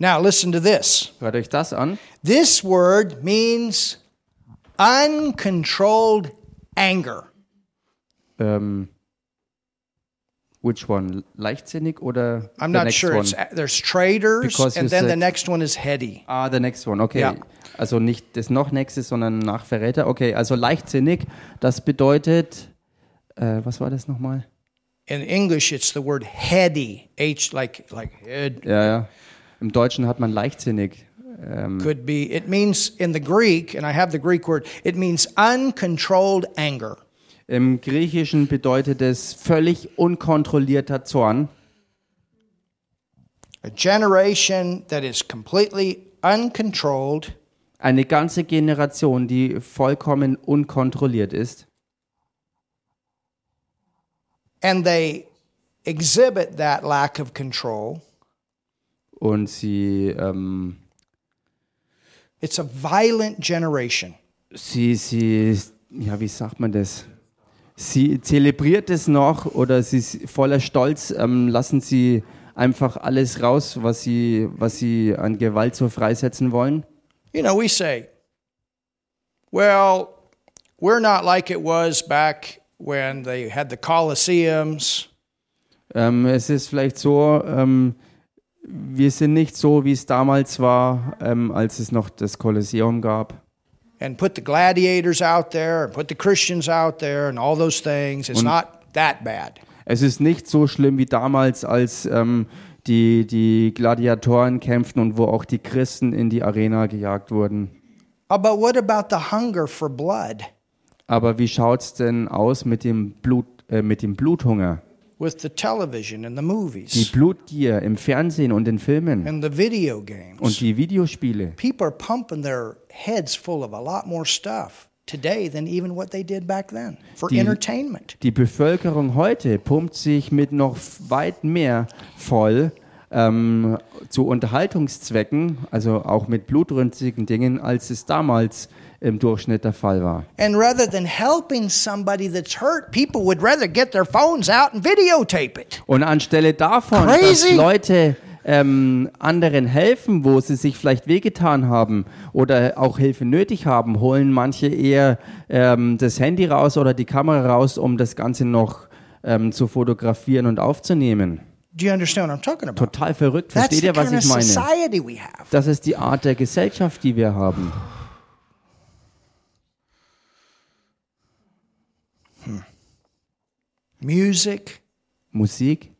Now listen to this. Hört euch das an. This word means uncontrolled anger. Ähm, which one? Leichtsinnig oder I'm the not next sure. one? It's, there's traitors, Because and then the said- next one is heady. Ah, the next one, okay. Ja. Also nicht das noch nächste, sondern nach Verräter. Okay, also leichtsinnig, das bedeutet, äh, was war das nochmal? In English, it's the word heady. H like like head Ja, ja. Im Deutschen hat man leichtsinnig. Ähm, could be. It means in the Greek, and I have the Greek word. It means uncontrolled anger. Im Griechischen bedeutet es völlig unkontrollierter Zorn. A generation that is completely uncontrolled Eine ganze Generation, die vollkommen unkontrolliert ist. And they exhibit that lack of control. Und sie, ähm, It's a violent generation. sie, sie, ja, wie sagt man das? Sie zelebriert es noch oder sie ist voller Stolz, ähm, lassen sie einfach alles raus, was sie, was sie an Gewalt so freisetzen wollen. You know, we say, well, we're not like it was back when they had the Colosseums. Ähm, es ist vielleicht so, ähm, wir sind nicht so, wie es damals war, ähm, als es noch das Kolosseum gab. and put the gladiators out there and put the Christians out there and all those things. It's Und- not that bad. Es ist nicht so schlimm wie damals, als ähm, die, die Gladiatoren kämpften und wo auch die Christen in die Arena gejagt wurden. But what about the hunger for blood Aber wie schaut's denn aus mit dem Blut, äh, mit dem Bluthunger? with the television and the Die movies Blutgier im Fernsehen und in Filmen and the video games? und die Videospiele. People are pumping their heads full of a lot more stuff. today than even what they did back then for Die- entertainment. Die Bevölkerung heute pumpt sich mit noch weit mehr voll ähm, zu Unterhaltungszwecken, also auch mit blutrünstigen Dingen, als es damals im Durchschnitt der Fall war. And rather than helping somebody that's hurt, people would rather get their phones out and videotape it. Und anstelle davon, Crazy. dass Leute ähm, anderen helfen, wo sie sich vielleicht wehgetan haben oder auch Hilfe nötig haben, holen manche eher ähm, das Handy raus oder die Kamera raus, um das Ganze noch ähm, zu fotografieren und aufzunehmen. Do you understand what I'm talking about? Total verrückt. Versteht ihr, was ich meine? Das ist die Art der Gesellschaft, die wir haben. Music. Musik.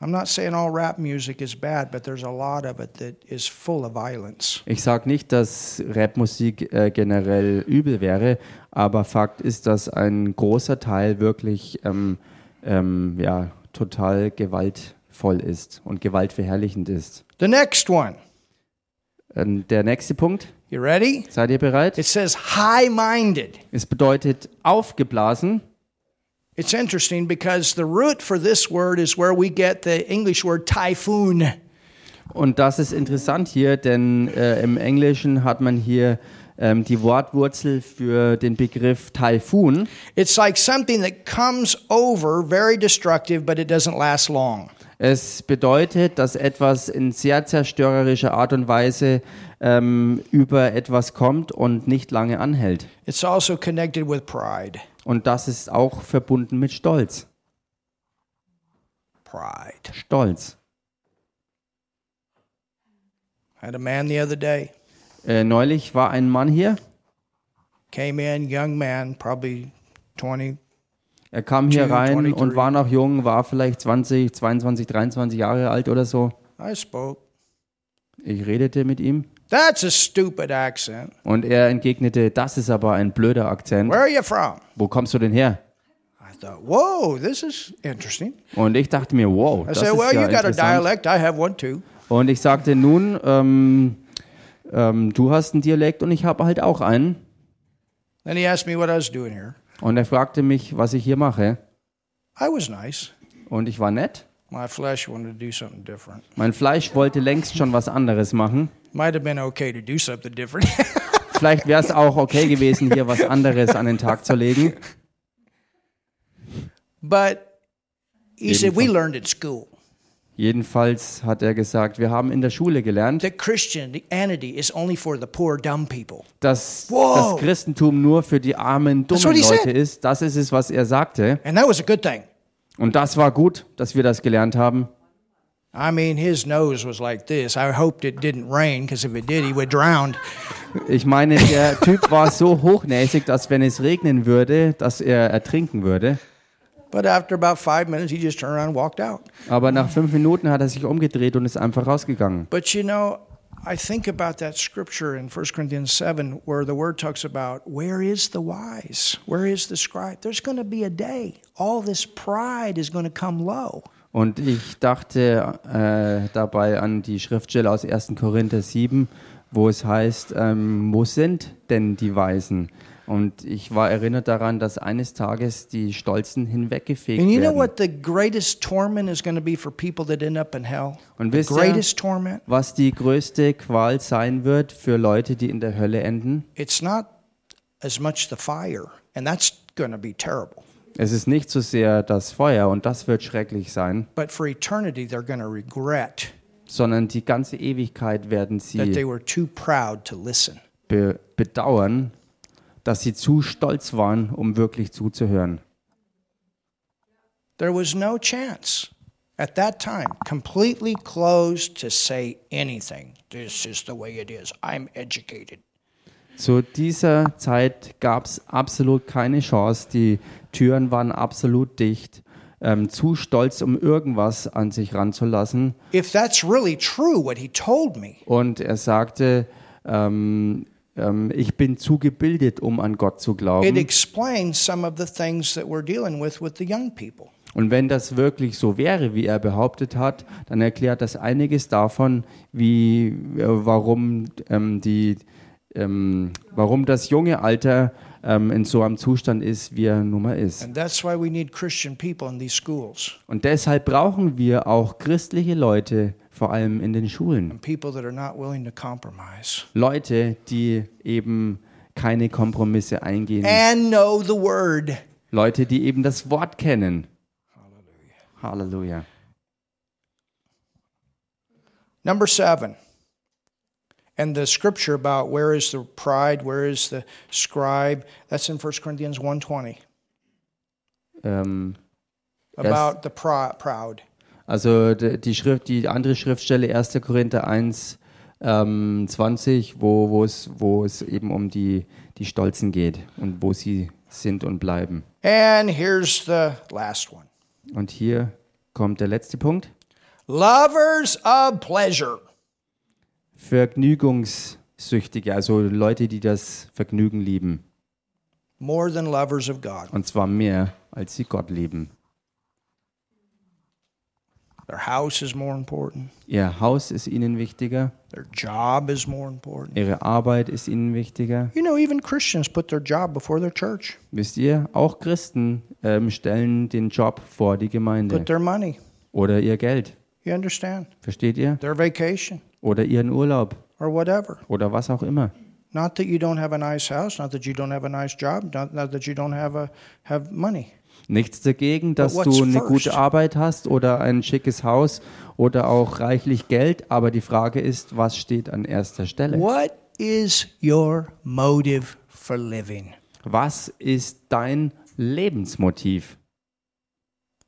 I'm not saying all rap music is bad, but there's a lot of it that is full of violence. Ich sage nicht, dass Rapmusik äh, generell übel wäre, aber Fakt ist, dass ein großer Teil wirklich ähm, ähm, ja, total gewaltvoll ist und gewaltverherrlichend ist. The next one. Ähm, der nächste Punkt, You ready? seid ihr bereit? It says high minded. Es bedeutet aufgeblasen. It's interesting because the root for this word is where we get the English word typhoon. Und das ist interessant hier, denn äh, im Englischen hat man hier ähm, die Wortwurzel für den Begriff Taifun. It's like something that comes over, very destructive, but it doesn't last long. Es bedeutet, dass etwas in sehr zerstörerischer Art und Weise ähm, über etwas kommt und nicht lange anhält. It's also connected with pride. Und das ist auch verbunden mit Stolz. Pride. Stolz. I had a man the other day Äh, neulich war ein Mann hier. came in, young man, probably 20. Er kam hier rein 23. und war noch jung, war vielleicht 20, 22, 23 Jahre alt oder so. I spoke. Ich redete mit ihm That's a stupid accent. und er entgegnete, das ist aber ein blöder Akzent. Where are you from? Wo kommst du denn her? I thought, whoa, this is interesting. Und ich dachte mir, wow, I das said, ist well, ja you got a dialect. I have one too. Und ich sagte, nun, ähm, ähm, du hast einen Dialekt und ich habe halt auch einen. Then he asked me what I was doing here. Und er fragte mich, was ich hier mache. I was nice. Und ich war nett. My flesh wanted to do something different. Mein Fleisch wollte längst schon was anderes machen. Might have been okay to do something different. Vielleicht wäre es auch okay gewesen, hier was anderes an den Tag zu legen. but he said, we Jedenfalls. learned at school Jedenfalls hat er gesagt, wir haben in der Schule gelernt, that Christianity is only for the poor, dumb people. dass das Christentum nur für die armen, dummen Leute ist. Das ist es, was er sagte. And that was a good thing. Und das war gut, dass wir das gelernt haben. I mean, his nose was like this. I hoped it didn't rain because if it did, he would drown. Ich meine, der Typ war so hochnäsig, dass wenn es regnen würde, dass er ertrinken würde. But after about five minutes, he just turned around and walked out. Aber nach fünf Minuten hat er sich umgedreht und ist einfach rausgegangen. But you know, I think about that scripture in 1 Corinthians 7 where the word talks about where is the wise? Where is the scribe? There's going to be a day. All this pride is going to come low. Und ich dachte äh, dabei an die Schriftstelle aus 1. Korinther 7, wo es heißt, ähm, wo sind denn die Weisen? Und ich war erinnert daran, dass eines Tages die Stolzen hinweggefegt And you know werden. what the greatest torment is going to be for people that end up in hell? Und The wisst ihr, greatest torment? was die größte Qual sein wird für Leute, die in der Hölle enden? It's not as much the fire, and that's going to be terrible. Es ist nicht so sehr das Feuer, und das wird schrecklich sein, But for eternity, they're going to regret sondern die ganze Ewigkeit werden sie were too proud to listen. be bedauern, dass sie zu stolz waren, um wirklich zuzuhören. There was no chance at that time, completely closed to say anything. This is the way it is. I'm educated. Zu dieser Zeit gab es absolut keine Chance. Die Türen waren absolut dicht. Ähm, zu stolz, um irgendwas an sich ranzulassen. If that's really true, what he told me, Und er sagte, ähm, ich bin zu gebildet, um an Gott zu it glauben. explains some of the things that we're dealing with with the young people. Und wenn das wirklich so wäre, wie er behauptet hat, dann erklärt das einiges davon, wie, äh, warum ähm, die ähm, warum das junge Alter ähm, in so einem Zustand ist, wie er nun mal ist. And that's why we need Christian people in these schools Und deshalb brauchen wir auch christliche Leute, vor allem in den Schulen. Leute, die eben keine Kompromisse eingehen. Leute, die eben das Wort kennen. Halleluja. Number seven. And the scripture about where is the pride, where is the scribe, that's in 1 Corinthians 1.20, Ähm, about the proud. Also die Schrift, die andere Schriftstelle 1. Korinther 1, ähm, 20, wo, wo, es, wo es eben um die, die Stolzen geht und wo sie sind und bleiben. And here's the last one. Und hier kommt der letzte Punkt. Lovers of pleasure. Vergnügungssüchtige, also Leute, die das Vergnügen lieben. more than lovers of God. Und zwar mehr, als sie Gott lieben. Their house is more important. Ihr Haus ist ihnen wichtiger, Their job is more important. ihre Arbeit ist ihnen wichtiger. You know, even Christians put their job before their church, Wisst ihr, auch Christen ähm, stellen den Job vor die Gemeinde put their money. oder ihr Geld. You understand? Versteht ihr? Their vacation Oder ihren Urlaub or whatever. oder was auch immer. Not that you don't have a nice house, not that you don't have a nice job, not, not that you don't have a have money. Nichts dagegen, dass du eine first? gute Arbeit hast oder ein schickes Haus oder auch reichlich Geld, aber die Frage ist, was steht an erster Stelle? What is your motive for living? Was ist dein Lebensmotiv?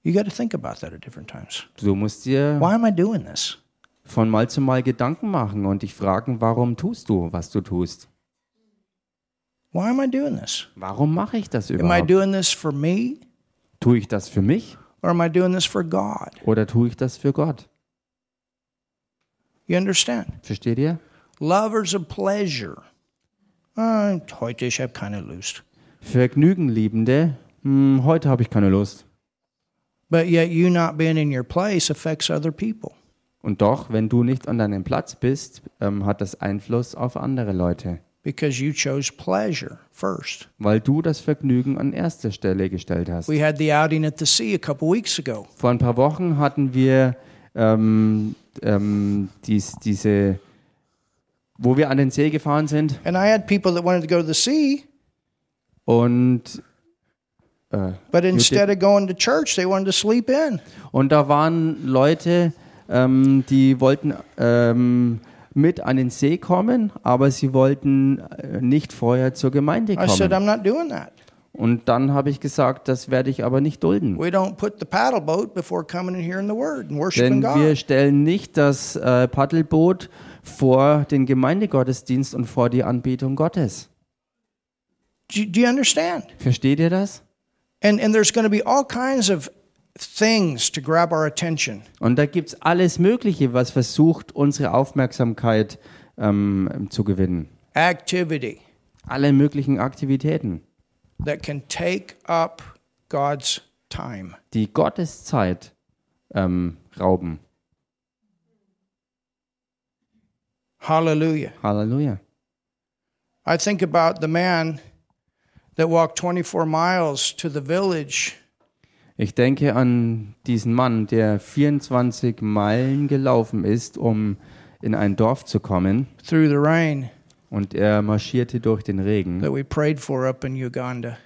You got to think about that at different times. Du musst dir Why am I doing this? von Mal zu Mal Gedanken machen und dich fragen, warum tust du, was du tust? Why am I doing this? Warum mache ich das Am I überhaupt? doing this for me Tue ich das für mich or am I doing this for God? oder tue ich das für Gott? You understand? Versteht ihr? Lovers of pleasure. Uh, heute ich habe keine Lust. Vergnügenliebende, hm, heute habe ich keine Lust. But yet you not being in your place affects other people. Und doch, wenn du nicht an deinem Platz bist, ähm, hat das Einfluss auf andere Leute, because you chose pleasure first. weil du das Vergnügen an erster Stelle gestellt hast. We had the outing at the sea a couple weeks ago. Vor ein paar Wochen hatten wir ähm, ähm, dies, diese, wo wir an den See gefahren sind And I had people that wanted to go to the sea, und äh, but instead of going to church, they wanted to sleep in. Und da waren Leute, ähm, die wollten ähm, mit an den See kommen, aber sie wollten äh, nicht vorher zur Gemeinde I said, kommen. I'm not doing that. Und dann habe ich gesagt, das werde ich aber nicht dulden. We don't put the paddle boat before coming and hearing the word and worshiping Denn wir stellen nicht das äh, Paddelboot vor den Gemeindegottesdienst und vor die Anbetung Gottes. Do you, do you understand? Versteht ihr das? And, and there's going to be all kinds of things to grab our attention. Und da gibt es alles Mögliche, was versucht, unsere Aufmerksamkeit ähm, zu gewinnen. Activity Alle möglichen Aktivitäten, that can take up God's time. die Gottes Zeit ähm, rauben. Hallelujah. Halleluja. I think about the man that walked 24 miles to the village Ich denke an diesen Mann, der 24 Meilen gelaufen ist, um in ein Dorf zu kommen. through the rain Und er marschierte durch den Regen. that we prayed for up in Uganda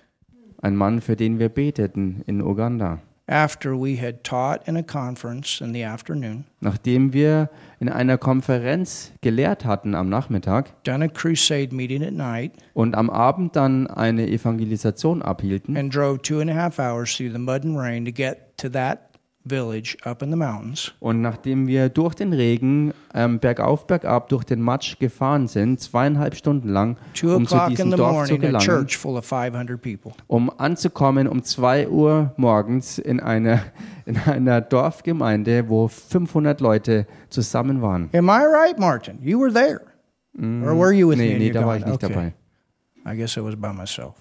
Ein Mann, für den wir beteten in Uganda. After we had taught in a conference in the afternoon, Nachdem wir in einer Konferenz gelehrt hatten am Nachmittag done a crusade meeting at night, und am Abend dann eine Evangelisation abhielten and drove two and a half hours through the mud and rain to get to that village up in the mountains. und nachdem wir durch den Regen ähm, bergauf, bergab durch den Matsch gefahren sind, zweieinhalb Stunden lang, Two um zu diesem Dorf zu morning, a gelangen, church full of 500 people. um anzukommen um 2 Uhr morgens in einer, in einer Dorfgemeinde, wo 500 Leute zusammen waren. Am I right, Martin? You were there. Or were you with me Nee, in nee, da war ich nicht Okay. dabei. I guess I was by myself.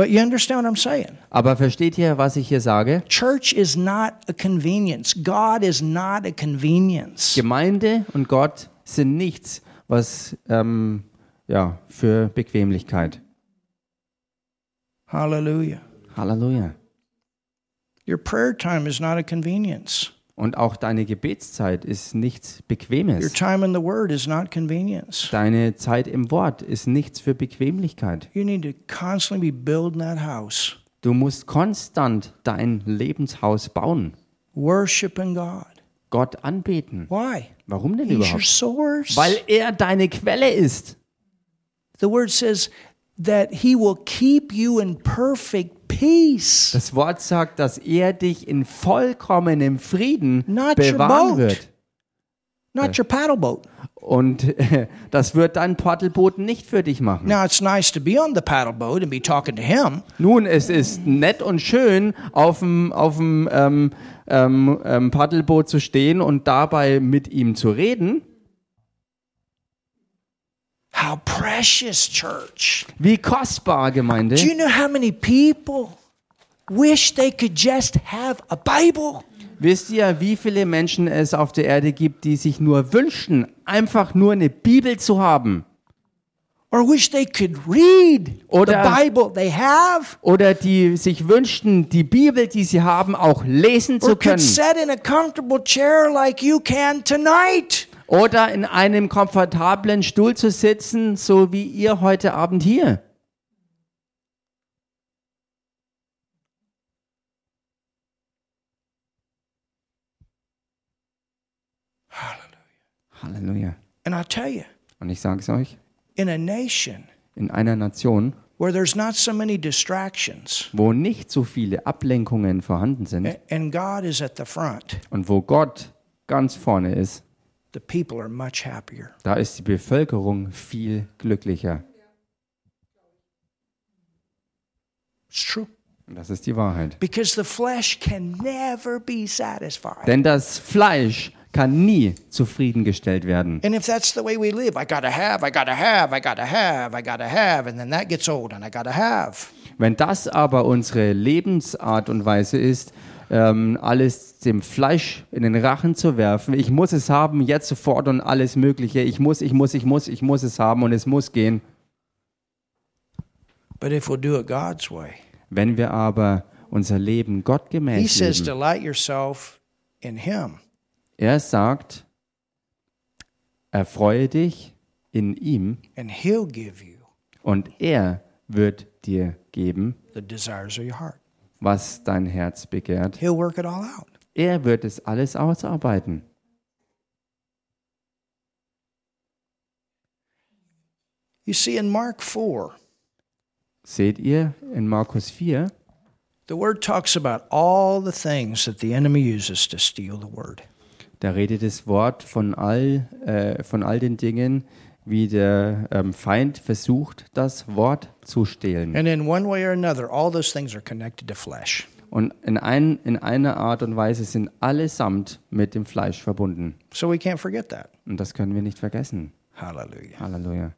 But you understand what I'm saying? Aber versteht ihr, was ich hier sage? Church is not a convenience. God is not a convenience. Gemeinde und Gott sind nichts, was ähm, ja, für Bequemlichkeit. Hallelujah. Halleluja. Your prayer time is not a convenience. Und auch deine Gebetszeit ist nichts Your Bequemes. time in the Word is not convenience. Deine Zeit im Wort ist nichts für Bequemlichkeit. You need to constantly be building that house, Du musst konstant dein Lebenshaus bauen, worshiping God. Gott anbeten. Why? Warum denn He's your überhaupt? source. Weil er deine Quelle ist. The Word says that He will keep you in perfect peace. Das Wort sagt, dass er dich in vollkommenem Frieden Not your bewahren boat. wird. Not your paddle boat. Und äh, das wird dein Paddelboot nicht für dich machen. Now, it's nice to be on the paddle boat and be talking to Him, Nun, es ist nett und schön, auf dem, auf dem ähm, ähm, ähm, Paddelboot zu stehen und dabei mit ihm zu reden. How precious, church. Wie kostbar, Gemeinde. Do you know how many people wish they could just have a Bible? Wisst ihr, wie viele Menschen es auf der Erde gibt, die sich nur wünschen, einfach nur eine Bibel zu haben? Or wish they could read Oder- the Bible they have? Oder die sich wünschten, die Bibel, die sie haben, auch lesen Or zu could können? sit in a comfortable chair like you can tonight? Oder in einem komfortablen Stuhl zu sitzen, so wie ihr heute Abend hier? Halleluja. And I'll tell you, Und ich sage es euch, in a nation in einer Nation, where there's not so many distractions wo nicht so viele Ablenkungen vorhanden sind a- and God is at the front, und wo Gott ganz vorne ist, the people are much happier. da ist die Bevölkerung viel glücklicher. It's true. Und das ist die Wahrheit. Because the flesh can never be satisfied. Denn das Fleisch kann nie zufriedengestellt werden. And if that's the way we live, I gotta have, I gotta have, I gotta have, I gotta have, and then that gets old and I gotta have. Wenn das aber unsere Lebensart und Weise ist, ähm, alles dem Fleisch in den Rachen zu werfen, ich muss es haben, jetzt sofort und alles Mögliche, ich muss, ich muss, ich muss, ich muss es haben und es muss gehen. But if we'll do it God's way, Wenn wir aber unser Leben He gottgemäß says, leben, delight yourself in Him. er sagt, erfreue dich in ihm and he'll give you und er wird dir geben, the desires of your heart. Was dein Herz begehrt. He'll work it all out. Er wird es alles ausarbeiten. You see, in Mark 4, Seht ihr in Markus 4, the word talks about all the things that the enemy uses to steal the word. da redet das Wort von all, äh, von all den Dingen, wie der ähm, Feind versucht, das Wort zu stehlen. And in one way or another, all those things are connected to flesh. Und in, ein, in einer Art und Weise sind allesamt mit dem Fleisch verbunden. So we can't forget that. Und das können wir nicht vergessen. Hallelujah. Halleluja.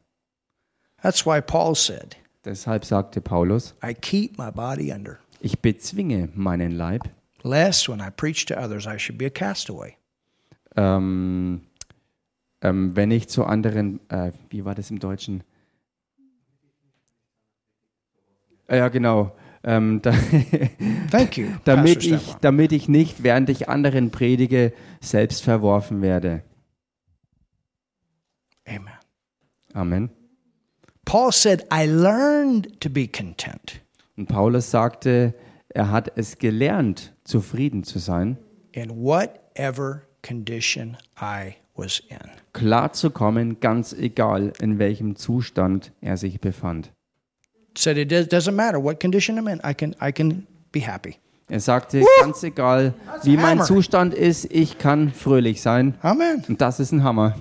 That's why Paul said, Deshalb sagte Paulus, I keep my body under, ich bezwinge meinen Leib, lest when I preach to others, I should be a castaway. ähm, ähm, wenn ich zu anderen, äh, wie war das im Deutschen? Äh, Ja, genau. Ähm, da, Thank you, damit, ich, damit ich nicht, während ich anderen predige, selbst verworfen werde. Amen. Amen. Paul said, I learned to be content Und Paulus sagte, er hat es gelernt, zufrieden zu sein, in whatever condition I was in. klar zu kommen, ganz egal, in welchem Zustand er sich befand. Said it does- doesn't matter what condition I'm in, I can, I can be happy. Er sagte, ganz egal, wie mein. Zustand ist, ich kann fröhlich sein. Amen. Und das ist ein Hammer.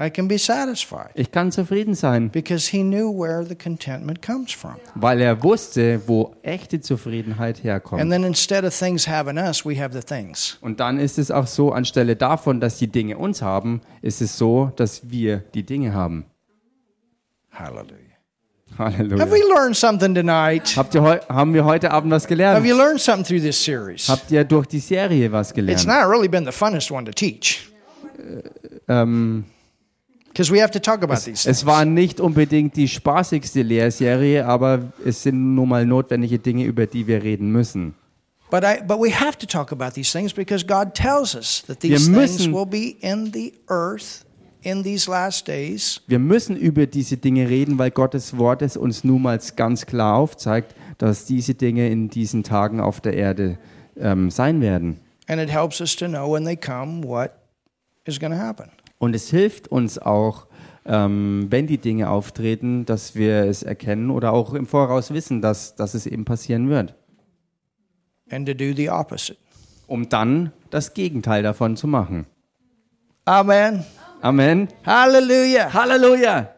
I can be satisfied Ich kann zufrieden sein, because he knew where the contentment comes from. weil er wusste, wo echte Zufriedenheit And herkommt. then instead of things having us, we have the things. Und dann ist es auch so, anstelle davon, dass die Dinge uns haben, ist es so, dass wir die Dinge haben. Hallelujah. Halleluja. Have we learned something tonight? Habt ihr haben wir heute Abend was Have gelernt? you learned something through this series? Habt ihr durch die Serie was It's gelernt? not really been the funnest one to teach. ähm, es war nicht unbedingt die spaßigste Lehrserie, aber es sind nun mal notwendige Dinge, über die wir reden müssen. But, I, but we have to talk about these things because God tells us that these Wir things müssen- will be in the earth in these last days. Wir müssen über diese Dinge reden, weil Gottes Wort es uns nun mal ganz klar aufzeigt, dass diese Dinge in diesen Tagen auf der Erde ähm, sein werden. And it helps us to know when they come what is going to happen. Und es hilft uns auch, ähm, wenn die Dinge auftreten, dass wir es erkennen oder auch im Voraus wissen, dass, dass es eben passieren wird, And to do the opposite. um dann das Gegenteil davon zu machen. Amen. Amen. Hallelujah. Halleluja.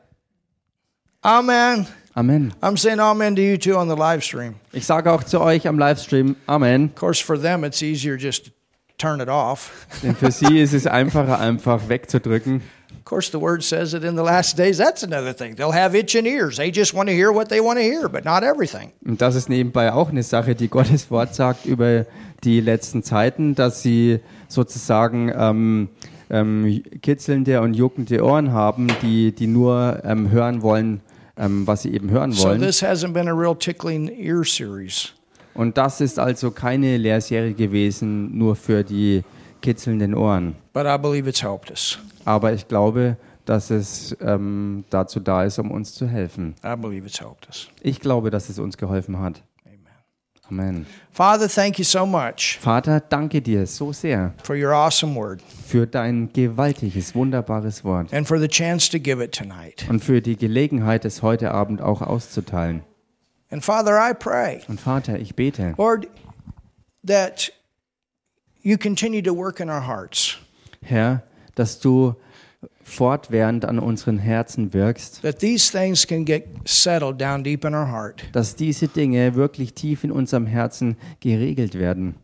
Amen. Amen. I'm saying amen to you too on the live stream. Ich sage auch zu euch am Livestream Amen. Of course, for them, it's easier just to turn it off. Denn für sie ist es einfacher, einfach wegzudrücken. Of course, the word says that in the last days, that's another thing. They'll have itching ears. They just want to hear what they want to hear, but not everything. Und das ist nebenbei auch eine Sache, die Gottes Wort sagt über die letzten Zeiten, dass sie sozusagen ähm, ähm, kitzelnde und juckende Ohren haben, die, die nur ähm, hören wollen, ähm, was sie eben hören So wollen. this hasn't been a real tickling ear series. Und das ist also keine Lehrserie gewesen, nur für die kitzelnden Ohren. But I believe it's helped us. Aber ich glaube, dass es ähm, dazu da ist, um uns zu helfen. I believe it's helped us. Ich glaube, dass es uns geholfen hat. Amen. Amen. Father, thank you so much Vater, danke dir so sehr for your awesome word für dein gewaltiges, wunderbares Wort and for the chance to give it tonight. und für die Gelegenheit, es heute Abend auch auszuteilen. And Father, I pray, Und Vater, ich bete, Lord, that you continue to work in our hearts, Herr, dass du fortwährend an unseren Herzen wirkst, that these things can get settled down deep in our heart, dass diese Dinge wirklich tief in unserem Herzen geregelt werden,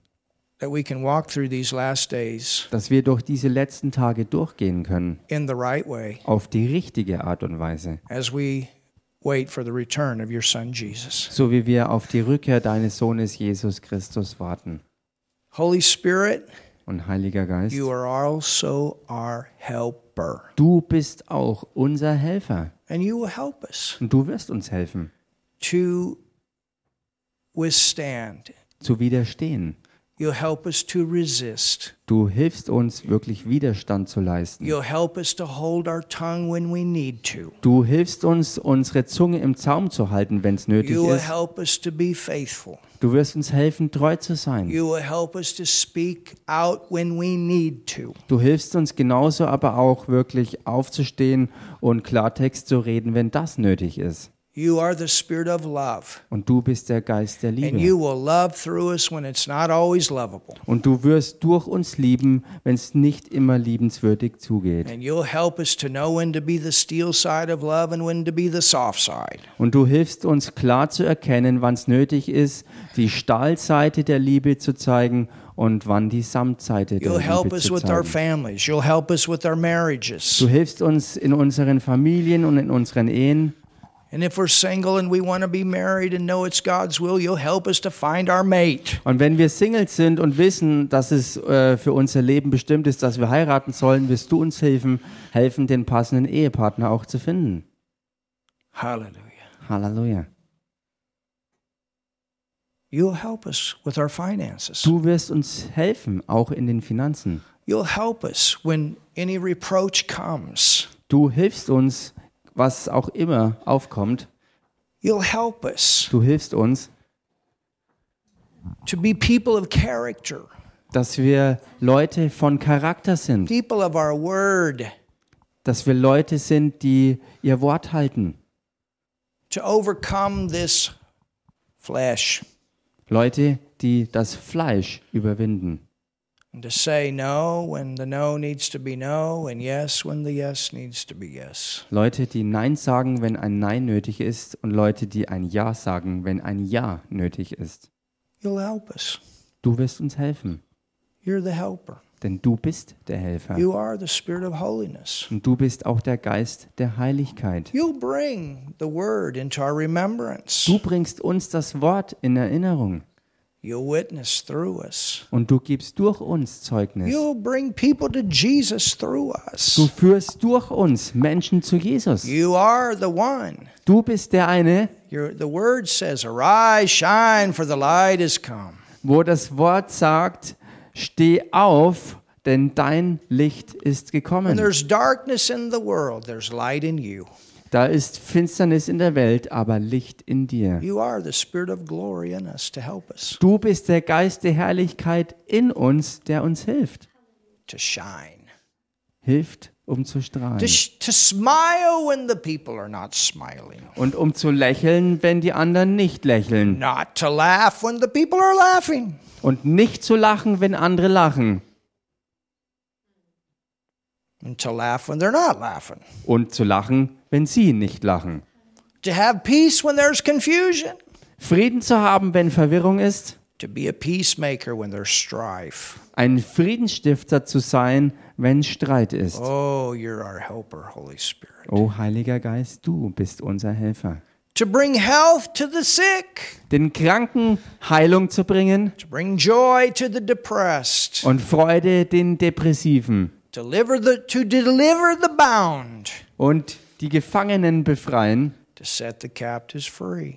that we can walk through these last days dass wir durch diese letzten Tage durchgehen können, in the right way. Auf die richtige Art und Weise, as we wait for the return of your Son, Jesus. so wie wir auf die Rückkehr deines Sohnes Jesus Christus warten. Holy Spirit, Und Heiliger Geist, you are also our helper, du bist auch unser Helfer and you will help us und du wirst uns helfen, to withstand. zu widerstehen. You'll help us to resist. Du hilfst uns wirklich Widerstand zu leisten. You'll help us to hold our tongue when we need to. Du hilfst uns, unsere Zunge im Zaum zu halten, wenn es nötig You will ist. help us to be faithful. Du wirst uns helfen, treu zu sein. You will help us to speak out when we need to. Du hilfst uns genauso aber auch wirklich aufzustehen und Klartext zu reden, wenn das nötig ist. You are the spirit of love. Und du bist der Geist der And Liebe. you will love through us when it's not always lovable. Und du wirst durch uns lieben, wenn es nicht immer liebenswürdig zugeht. And you'll help us to know when to be the steel side of love and when to be the soft side. Und du hilfst uns klar zu erkennen, wann es nötig ist, die Stahlseite der Liebe zu zeigen und wann die Samtseite der You'll help Liebe us zu with our zeigen. families. You'll help us with our marriages. Du hilfst uns in unseren Familien und in unseren Ehen. And if we're single and we want to be married and know it's God's will, you'll help us to find our mate. Und wenn wir Singles sind und wissen, dass es äh, für unser Leben bestimmt ist, dass wir heiraten sollen, wirst du uns helfen, helfen, den passenden Ehepartner auch zu finden. Hallelujah. Halleluja. You'll help us with our finances. Du wirst uns helfen, auch in den Finanzen. You'll help us when any reproach comes. Du hilfst uns, was auch immer aufkommt. You'll help us Du hilfst uns, to be people of character, dass wir Leute von Charakter sind, people of our word, dass wir Leute sind, die ihr Wort halten. to overcome this flesh Leute, die das Fleisch überwinden. And to say no when the no needs to be no and yes when the yes needs to be yes. Leute, die Nein sagen, wenn ein Nein nötig ist und Leute, die ein Ja sagen, wenn ein Ja nötig ist. You'll help us. Du wirst uns helfen, You're the helper. denn du bist der Helfer. You are the spirit of holiness. Und du bist auch der Geist der Heiligkeit. You'll bring the word into our remembrance. Du bringst uns das Wort in Erinnerung. Und du gibst durch uns Zeugnis. You'll bring people to Jesus through Du us. führst durch uns Menschen zu Jesus. You are the one. Du bist der eine, Your, the word says, Arise, shine, for the light is come. wo das Wort sagt, steh auf, denn dein Licht ist When gekommen. there's darkness in the world, there's light in you. Da ist Finsternis in der Welt, aber Licht in dir. Du bist der Geist der Herrlichkeit in uns, der uns hilft. to shine, Hilft, um zu strahlen. Und um zu lächeln, wenn die anderen nicht lächeln. not to laugh when the people are laughing. Und nicht zu lachen, wenn andere lachen. And to laugh when they're not laughing, Und zu lachen, wenn sie nicht lachen. to have peace when there's confusion, Frieden zu haben, wenn Verwirrung ist. to be a peacemaker when there's strife. Ein Friedensstifter zu sein, wenn Streit ist. Oh, you're our helper, Holy Spirit. O Heiliger Geist, du bist unser Helfer. To bring health to the sick, Den Kranken Heilung zu bringen to bring joy to the depressed, und Freude den Depressiven deliver the, to deliver the bound, und die Gefangenen befreien to set the captives free,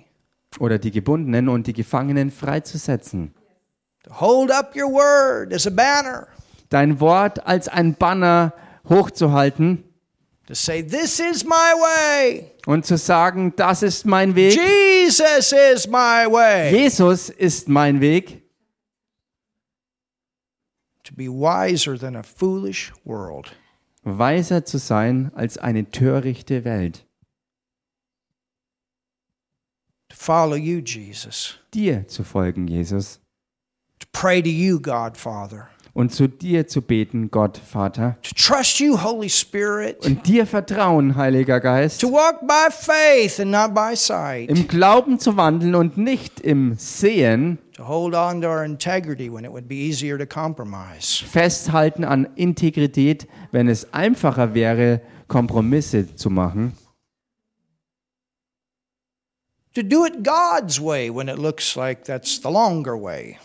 oder die Gebundenen und die Gefangenen freizusetzen. to hold up your word as a banner, Dein Wort als ein Banner hochzuhalten to say, This is my way. und zu sagen, das ist mein Weg. Jesus is my way. Jesus ist mein Weg. To be wiser than a foolish world. Weiser zu sein als eine törichte Welt. To follow you, Jesus. Dir zu folgen, Jesus. To pray to you, God Father. Und zu dir zu beten, Gott, Vater. To trust you, Holy Spirit. Und dir vertrauen, Heiliger Geist. To walk by faith and not by sight. Im Glauben zu wandeln und nicht im Sehen. To hold on to our integrity when it would be easier to compromise. Festhalten an Integrität, wenn es einfacher wäre, Kompromisse zu machen. To do it God's way when it looks like that's the longer way.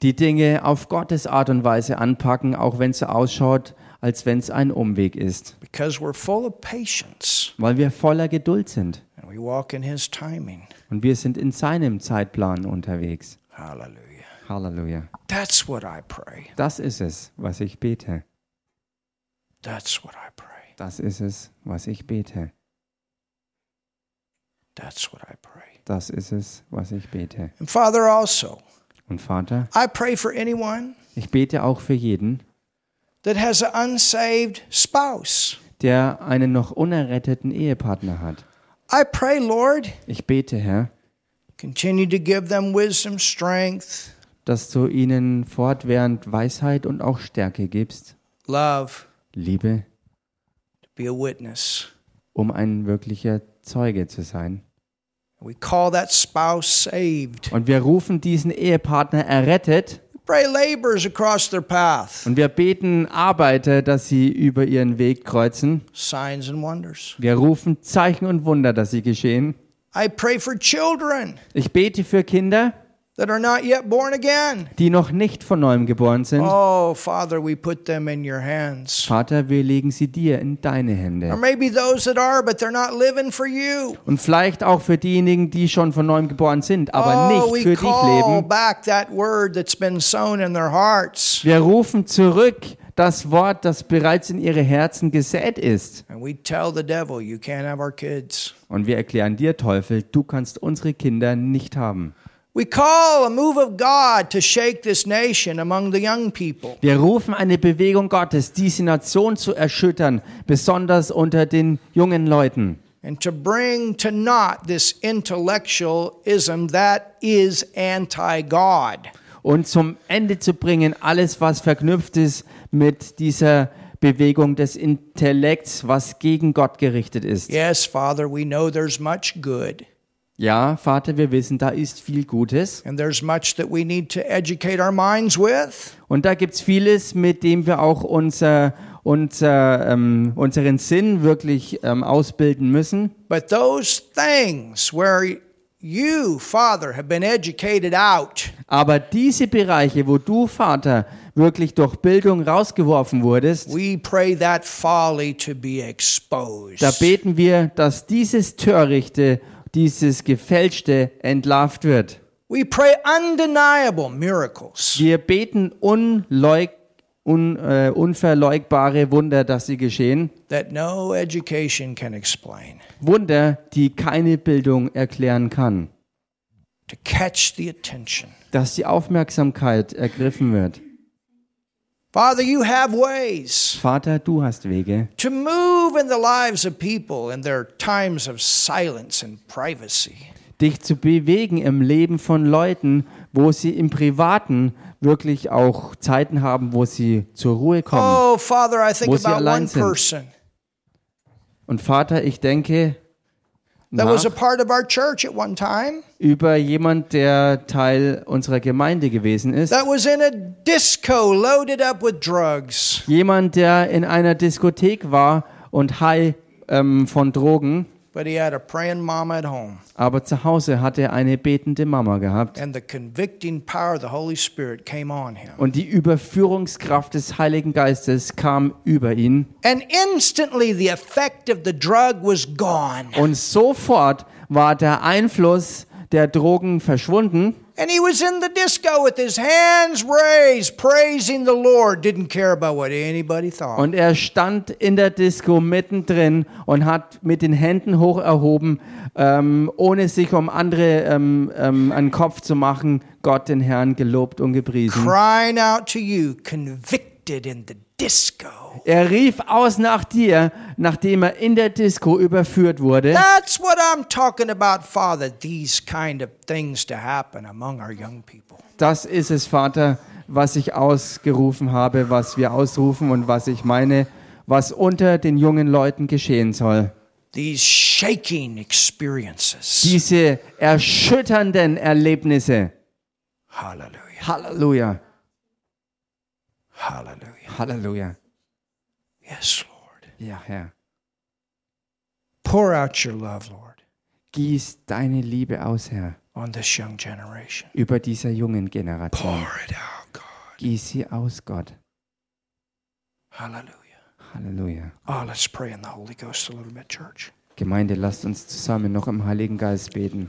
Die Dinge auf Gottes Art und Weise anpacken, auch wenn es so ausschaut, als wenn es ein Umweg ist. Because we're full of patience Weil wir voller Geduld sind. and we walk in His timing. Und wir sind in seinem Zeitplan unterwegs. Hallelujah. Halleluja. That's what I pray. Das ist es, was ich bete. That's what I pray. Das ist es, was ich bete. That's what I pray. Das ist es, was ich bete. And Father, also, Und Vater, I pray for anyone ich bete auch für jeden, that has an unsaved spouse. der einen noch unerretteten Ehepartner hat. I pray, Lord, Ich bete, Herr, continue to give them wisdom, strength, dass du ihnen fortwährend Weisheit und auch Stärke gibst, love Liebe, to be a witness. um ein wirklicher Zeuge zu sein. We call that spouse saved. Und wir rufen diesen Ehepartner errettet We pray laborers across their path, und wir beten Arbeiter, dass sie über ihren Weg kreuzen. signs and wonders. Wir rufen Zeichen und Wunder, dass sie geschehen. I pray for children Ich bete für Kinder, that are not yet born again. die noch nicht von neuem geboren sind. Oh, Father, we put them in your hands. Vater, wir legen sie dir in deine Or Hände. maybe those that are, but they're not living for you. Und vielleicht auch für diejenigen, die schon von neuem geboren sind, aber oh, nicht für dich leben. back that word that's been sown in their hearts. Wir rufen zurück das Wort, das bereits in ihre Herzen gesät ist. Und wir erklären dir, Teufel, du kannst unsere Kinder nicht haben. We call a move of God to shake this nation among the young people. Wir rufen eine Bewegung Gottes, diese Nation zu erschüttern, besonders unter den jungen Leuten. and to bring to naught this intellectualism that is anti God. Und zum Ende zu bringen, alles, was verknüpft ist mit dieser Bewegung des Intellekts, was gegen Gott gerichtet ist. Yes, Father, we know there's much good, Ja, Vater, wir wissen, da ist viel Gutes. and there's much that we need to educate our minds with. Und da gibt's vieles, mit dem wir auch unser, unser, ähm, unseren Sinn wirklich ähm, ausbilden müssen. But those things where you, Father, have been educated out, Aber diese Bereiche, wo du, Vater, wirklich durch Bildung rausgeworfen wurdest, we pray that folly to be exposed. da beten wir, dass dieses Törichte, dieses Gefälschte entlarvt wird. We pray undeniable miracles. Wir beten unleug, un, äh, unverleugbare Wunder, dass sie geschehen. that no education can explain, Wunder, die keine Bildung erklären kann. to catch the attention. Dass die Aufmerksamkeit ergriffen wird. Father, you have ways Vater, du hast Wege, to move in the lives of people in their times of silence and privacy. Dich zu bewegen im Leben von Leuten, wo sie im Privaten wirklich auch Zeiten haben, wo sie zur Ruhe kommen. Oh, Father, I think Wo sie about allein one sind. person Und Vater, ich denke über jemand, der Teil unserer Gemeinde gewesen ist. that was in a disco loaded up with drugs. Jemand, der in einer Diskothek war und high ähm, von Drogen, But he had a praying mama at home. aber zu Hause hatte er eine betende Mama gehabt. And the convicting power of the Holy Spirit came on him. Und die Überführungskraft des Heiligen Geistes kam über ihn. And instantly the effect of the drug was gone. Und sofort war der Einfluss der Drogen verschwunden. And he was in the disco with his hands raised, praising the Lord. Didn't care about what anybody thought. Und er stand in der Disco mittendrin und hat mit den Händen hoch erhoben, ähm, ohne sich um andere ähm, ähm, einen Kopf zu machen, Gott den Herrn gelobt und gepriesen. Crying out to you, convicted in the disco. Er rief aus nach dir, nachdem er in der Disco überführt wurde. That's what I'm talking about, Father. These kind of things to happen among our young people. Das ist es, Vater, was ich ausgerufen habe, was wir ausrufen und was ich meine, was unter den jungen Leuten geschehen soll. These shaking experiences. Diese erschütternden Erlebnisse. Hallelujah. Halleluja. Hallelujah. Halleluja. Yes, Lord. Ja, Herr. Pour out your love, Lord, Gieß deine Liebe aus, Herr, on this young generation. über dieser jungen Generation. Pour it out, God. Gieß sie aus, Gott. Hallelujah. Halleluja. Oh, let's pray in the Holy Ghost a little bit, church. Gemeinde, lasst uns zusammen noch im Heiligen Geist beten.